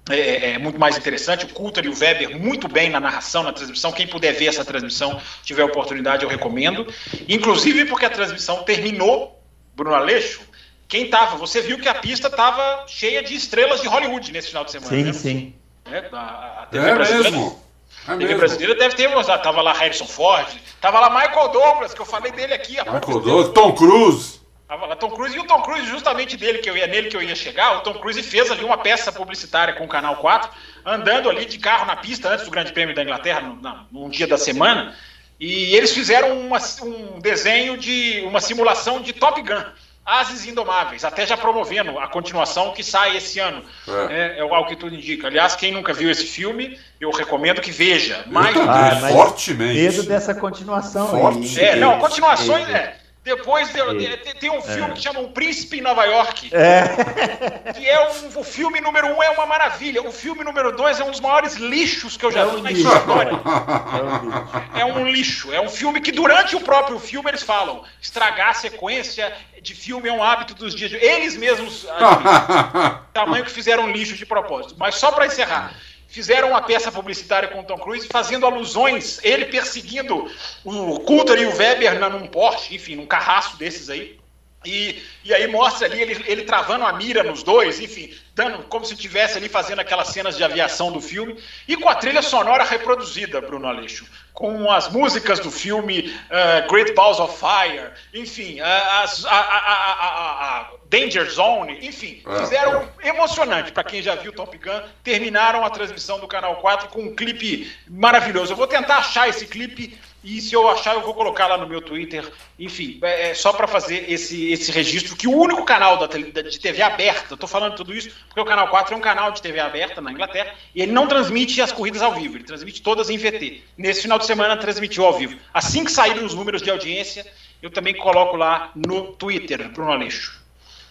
É, é muito mais interessante. O Coulter e o Weber muito bem na narração, na transmissão. Quem puder ver essa transmissão, tiver oportunidade, eu recomendo. Inclusive porque a transmissão terminou, Bruno Aleixo. Quem tava, você viu que a pista estava cheia de estrelas de Hollywood nesse final de semana. Sim, né? sim. É, a, a TV É brasileira- mesmo. É a TV mesmo. brasileira deve ter mostrado. Tava lá Harrison Ford, tava lá Michael Douglas, que eu falei dele aqui Michael Douglas. Tom Cruise. Tava lá Tom Cruise e o Tom Cruise, justamente dele que eu ia nele que eu ia chegar, o Tom Cruise fez ali uma peça publicitária com o Canal 4, andando ali de carro na pista antes do Grande Prêmio da Inglaterra, no, na- num dia da semana, e eles fizeram uma- um desenho de uma simulação de Top Gun. Ases Indomáveis, até já promovendo a continuação que sai esse ano. É. É, é algo que tudo indica. Aliás, quem nunca viu esse filme, eu recomendo que veja. Mais Eu Ah, mas fortemente. Medo dessa continuação Forte. é, não, continuações, é. Depois de- de- de- tem um filme que chama O Príncipe em Nova York, É, que é um, o filme número um é uma maravilha. O filme número dois é um dos maiores lixos que eu já é vi um na lixo. história. É um lixo. É um lixo. É um filme que durante o próprio filme eles falam estragar a sequência de filme é um hábito dos dias de Eles mesmos admitem. tamanho que fizeram lixo de propósito. Mas só para encerrar, fizeram uma peça publicitária com Tom Cruise fazendo alusões, ele perseguindo o Coulter e o Weber num Porsche, enfim, num carraço desses aí. E, e aí mostra ali ele, ele travando a mira nos dois, enfim, dando como se estivesse ali fazendo aquelas cenas de aviação do filme, e com a trilha sonora reproduzida, Bruno Aleixo, com as músicas do filme uh, Great Balls of Fire, enfim, uh, as- a, a- a- Danger Zone, enfim, É. fizeram emocionante para quem já viu Top Gun, terminaram a transmissão do Canal 4 com um clipe maravilhoso. Eu vou tentar achar esse clipe e se eu achar eu vou colocar lá no meu Twitter. Enfim, é, é só para fazer esse, esse registro que o único canal da de TV aberta, tô falando tudo isso porque o Canal 4 é um canal de TV aberta na Inglaterra e ele não transmite as corridas ao vivo, ele transmite todas em VT. Nesse final de semana transmitiu ao vivo. Assim que saírem os números de audiência, eu também coloco lá no Twitter, Bruno Aleixo.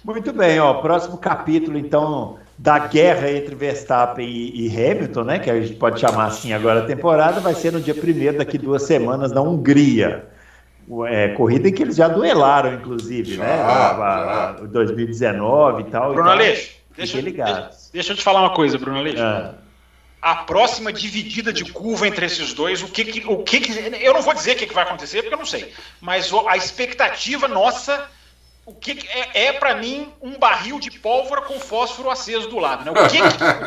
Muito bem, ó. Próximo capítulo, então, da guerra entre Verstappen e, e Hamilton, né? Que a gente pode chamar assim agora a temporada, vai ser no dia 1 daqui duas semanas, na Hungria. É, corrida em que eles já duelaram, inclusive, Já, né? A, a- a- 2019 e tal. Bruno então, Aleixo, deixa, deixa, deixa eu te falar uma coisa, Bruno Aleixo. Ah, a próxima dividida de curva entre esses dois, o que, que- o que, que- eu não vou dizer o que, que vai acontecer porque eu não sei, mas a expectativa nossa, o que, é, é para mim um barril de pólvora com fósforo aceso do lado, né? O que,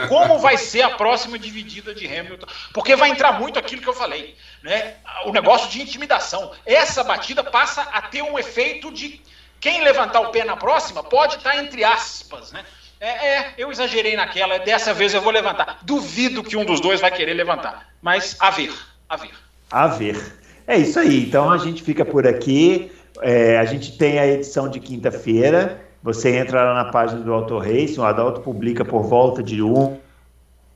como vai ser a próxima dividida de Hamilton? Porque vai entrar muito aquilo que eu falei, né? O negócio de intimidação. Essa batida passa a ter um efeito de quem levantar o pé na próxima pode estar entre aspas, né? É, é, eu exagerei naquela, dessa vez eu vou levantar. Duvido que um dos dois vai querer levantar, mas a ver, a ver. a ver. É isso aí. Então a gente fica por aqui. É, a gente tem a edição de quinta-feira. Você entra lá na página do Auto Race, o Adalto publica por volta de um,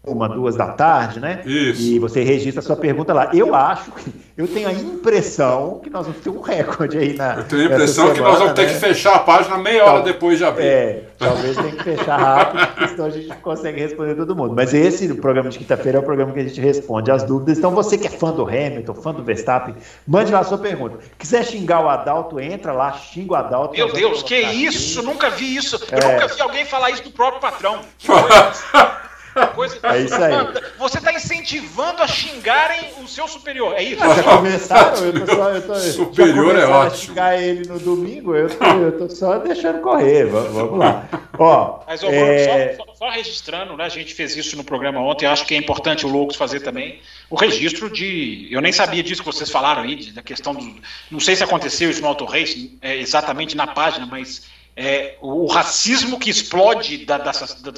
uma, duas da tarde, né? Isso. E você registra a sua pergunta lá. Eu acho, eu tenho a impressão que nós vamos ter um recorde aí na. Eu tenho a impressão semana, que nós vamos ter né? que fechar a página meia hora depois de abrir. É, talvez tenha que fechar rápido, porque senão a gente consegue responder todo mundo. Mas esse o programa de quinta-feira é o programa que a gente responde as dúvidas. Então, você que é fã do Hamilton, fã do Verstappen, mande lá a sua pergunta. Quiser xingar o Adalto, entra lá, xinga o Adalto. Meu Deus, que isso? Aqui. Nunca vi isso. Eu é... nunca vi alguém falar isso do próprio patrão. (laughs) Coisa... É isso aí. Você está incentivando a xingarem o seu superior, é isso? Já começaram? Eu tô só, eu tô, superior é ótimo. xingar ele no domingo, eu tô, eu tô só deixando correr. Vamos lá. Ó, Mas, ó, é... só, só, registrando, né? A gente fez isso no programa ontem, acho que é importante o Loucos fazer também o registro de. Eu nem sabia disso que vocês falaram aí, da questão do. Não sei se aconteceu isso no Auto Race, é, exatamente na página, mas é, o racismo que explode da, da,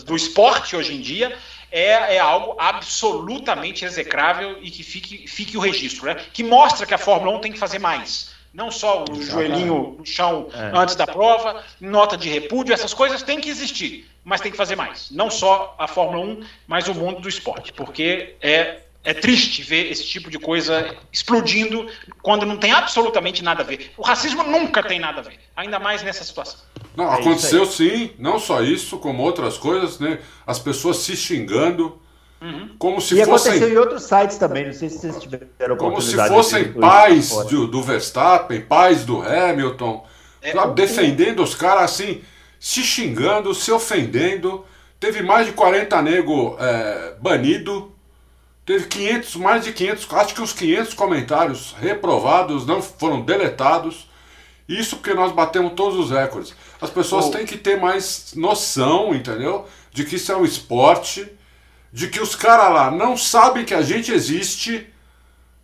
do esporte hoje em dia é, é, algo absolutamente execrável e que fique, fique o registro, né? que mostra que a Fórmula 1 tem que fazer mais. Não só o joelhinho no chão é. antes da prova, nota de repúdio, essas coisas têm que existir, mas tem que fazer mais. Não só a Fórmula 1, mas o mundo do esporte, porque é é triste ver esse tipo de coisa explodindo quando não tem absolutamente nada a ver. O racismo nunca tem nada a ver, ainda mais nessa situação. Não, é aconteceu sim, não só isso, como outras coisas, né? As pessoas se xingando. Uhum. Como se e fossem... aconteceu em outros sites também, não sei se vocês tiveram Como se fossem pais do, do, Verstappen, pais do Hamilton, é, sabe, defendendo os caras assim, se xingando, se ofendendo. Teve mais de 40 nego é, banido Teve 500, mais de 500, acho que uns 500 comentários reprovados, não foram deletados. Isso porque nós batemos todos os recordes. As pessoas oh. têm que ter mais noção, entendeu? De que isso é um esporte, de que os caras lá não sabem que a gente existe,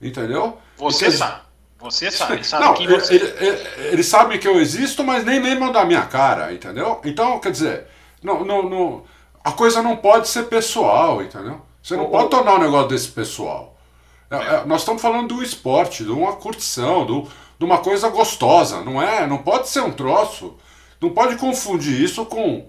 entendeu? Você sabe. Você sabe, sabe não, você... Eles ele, ele sabem que eu existo, mas nem lembram da minha cara, entendeu? Então, quer dizer, não, não, não, a coisa não pode ser pessoal, entendeu? Você não pode tornar um negócio desse pessoal. É, é, nós estamos falando do esporte, de uma curtição, do, de uma coisa gostosa, não é? Não pode ser um troço. Não pode confundir isso com,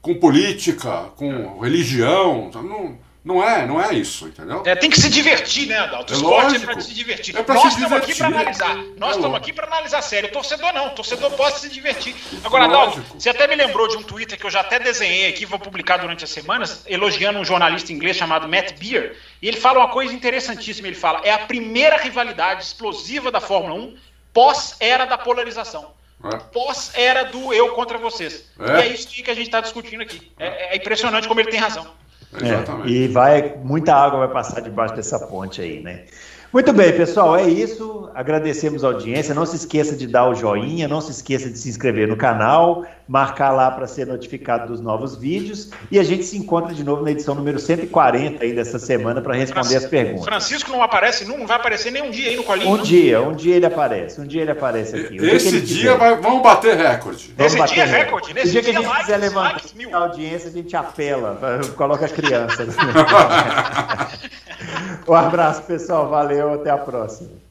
com política, com religião. Não, não é, não é isso, entendeu? É, tem que se divertir, né, Adalto? O é esporte lógico. é pra se divertir. É pra Nós estamos aqui para analisar. Nós é estamos aqui para analisar sério. O torcedor não. O torcedor pode se divertir. Agora, Adalto, você até me lembrou de um Twitter que eu já até desenhei aqui, vou publicar durante as semanas, elogiando um jornalista inglês chamado Matt Beer. E ele fala uma coisa interessantíssima. Ele fala: é a primeira rivalidade explosiva da Fórmula 1 pós-era da polarização. É. Pós-era do eu contra vocês. É. E é isso que a gente está discutindo aqui. É, é impressionante como ele tem razão. É, e vai, muita água vai passar debaixo dessa ponte aí, né? Muito bem, pessoal, é isso. Agradecemos a audiência. Não se esqueça de dar o joinha, não se esqueça de se inscrever no canal, marcar lá para ser notificado dos novos vídeos. E a gente se encontra de novo na edição número 140 aí dessa semana para responder Francisco, as perguntas. Francisco não aparece, não vai aparecer nem um dia aí no colinho. Um não? dia, um dia ele aparece, um dia ele aparece aqui. Esse dia vai, vamos bater recorde. Vamos Esse bater dia é recorde. Nesse dia que a gente likes, quiser levantar a audiência, a gente apela, (laughs) coloca a criança. (laughs) um abraço, pessoal. Valeu, até a próxima.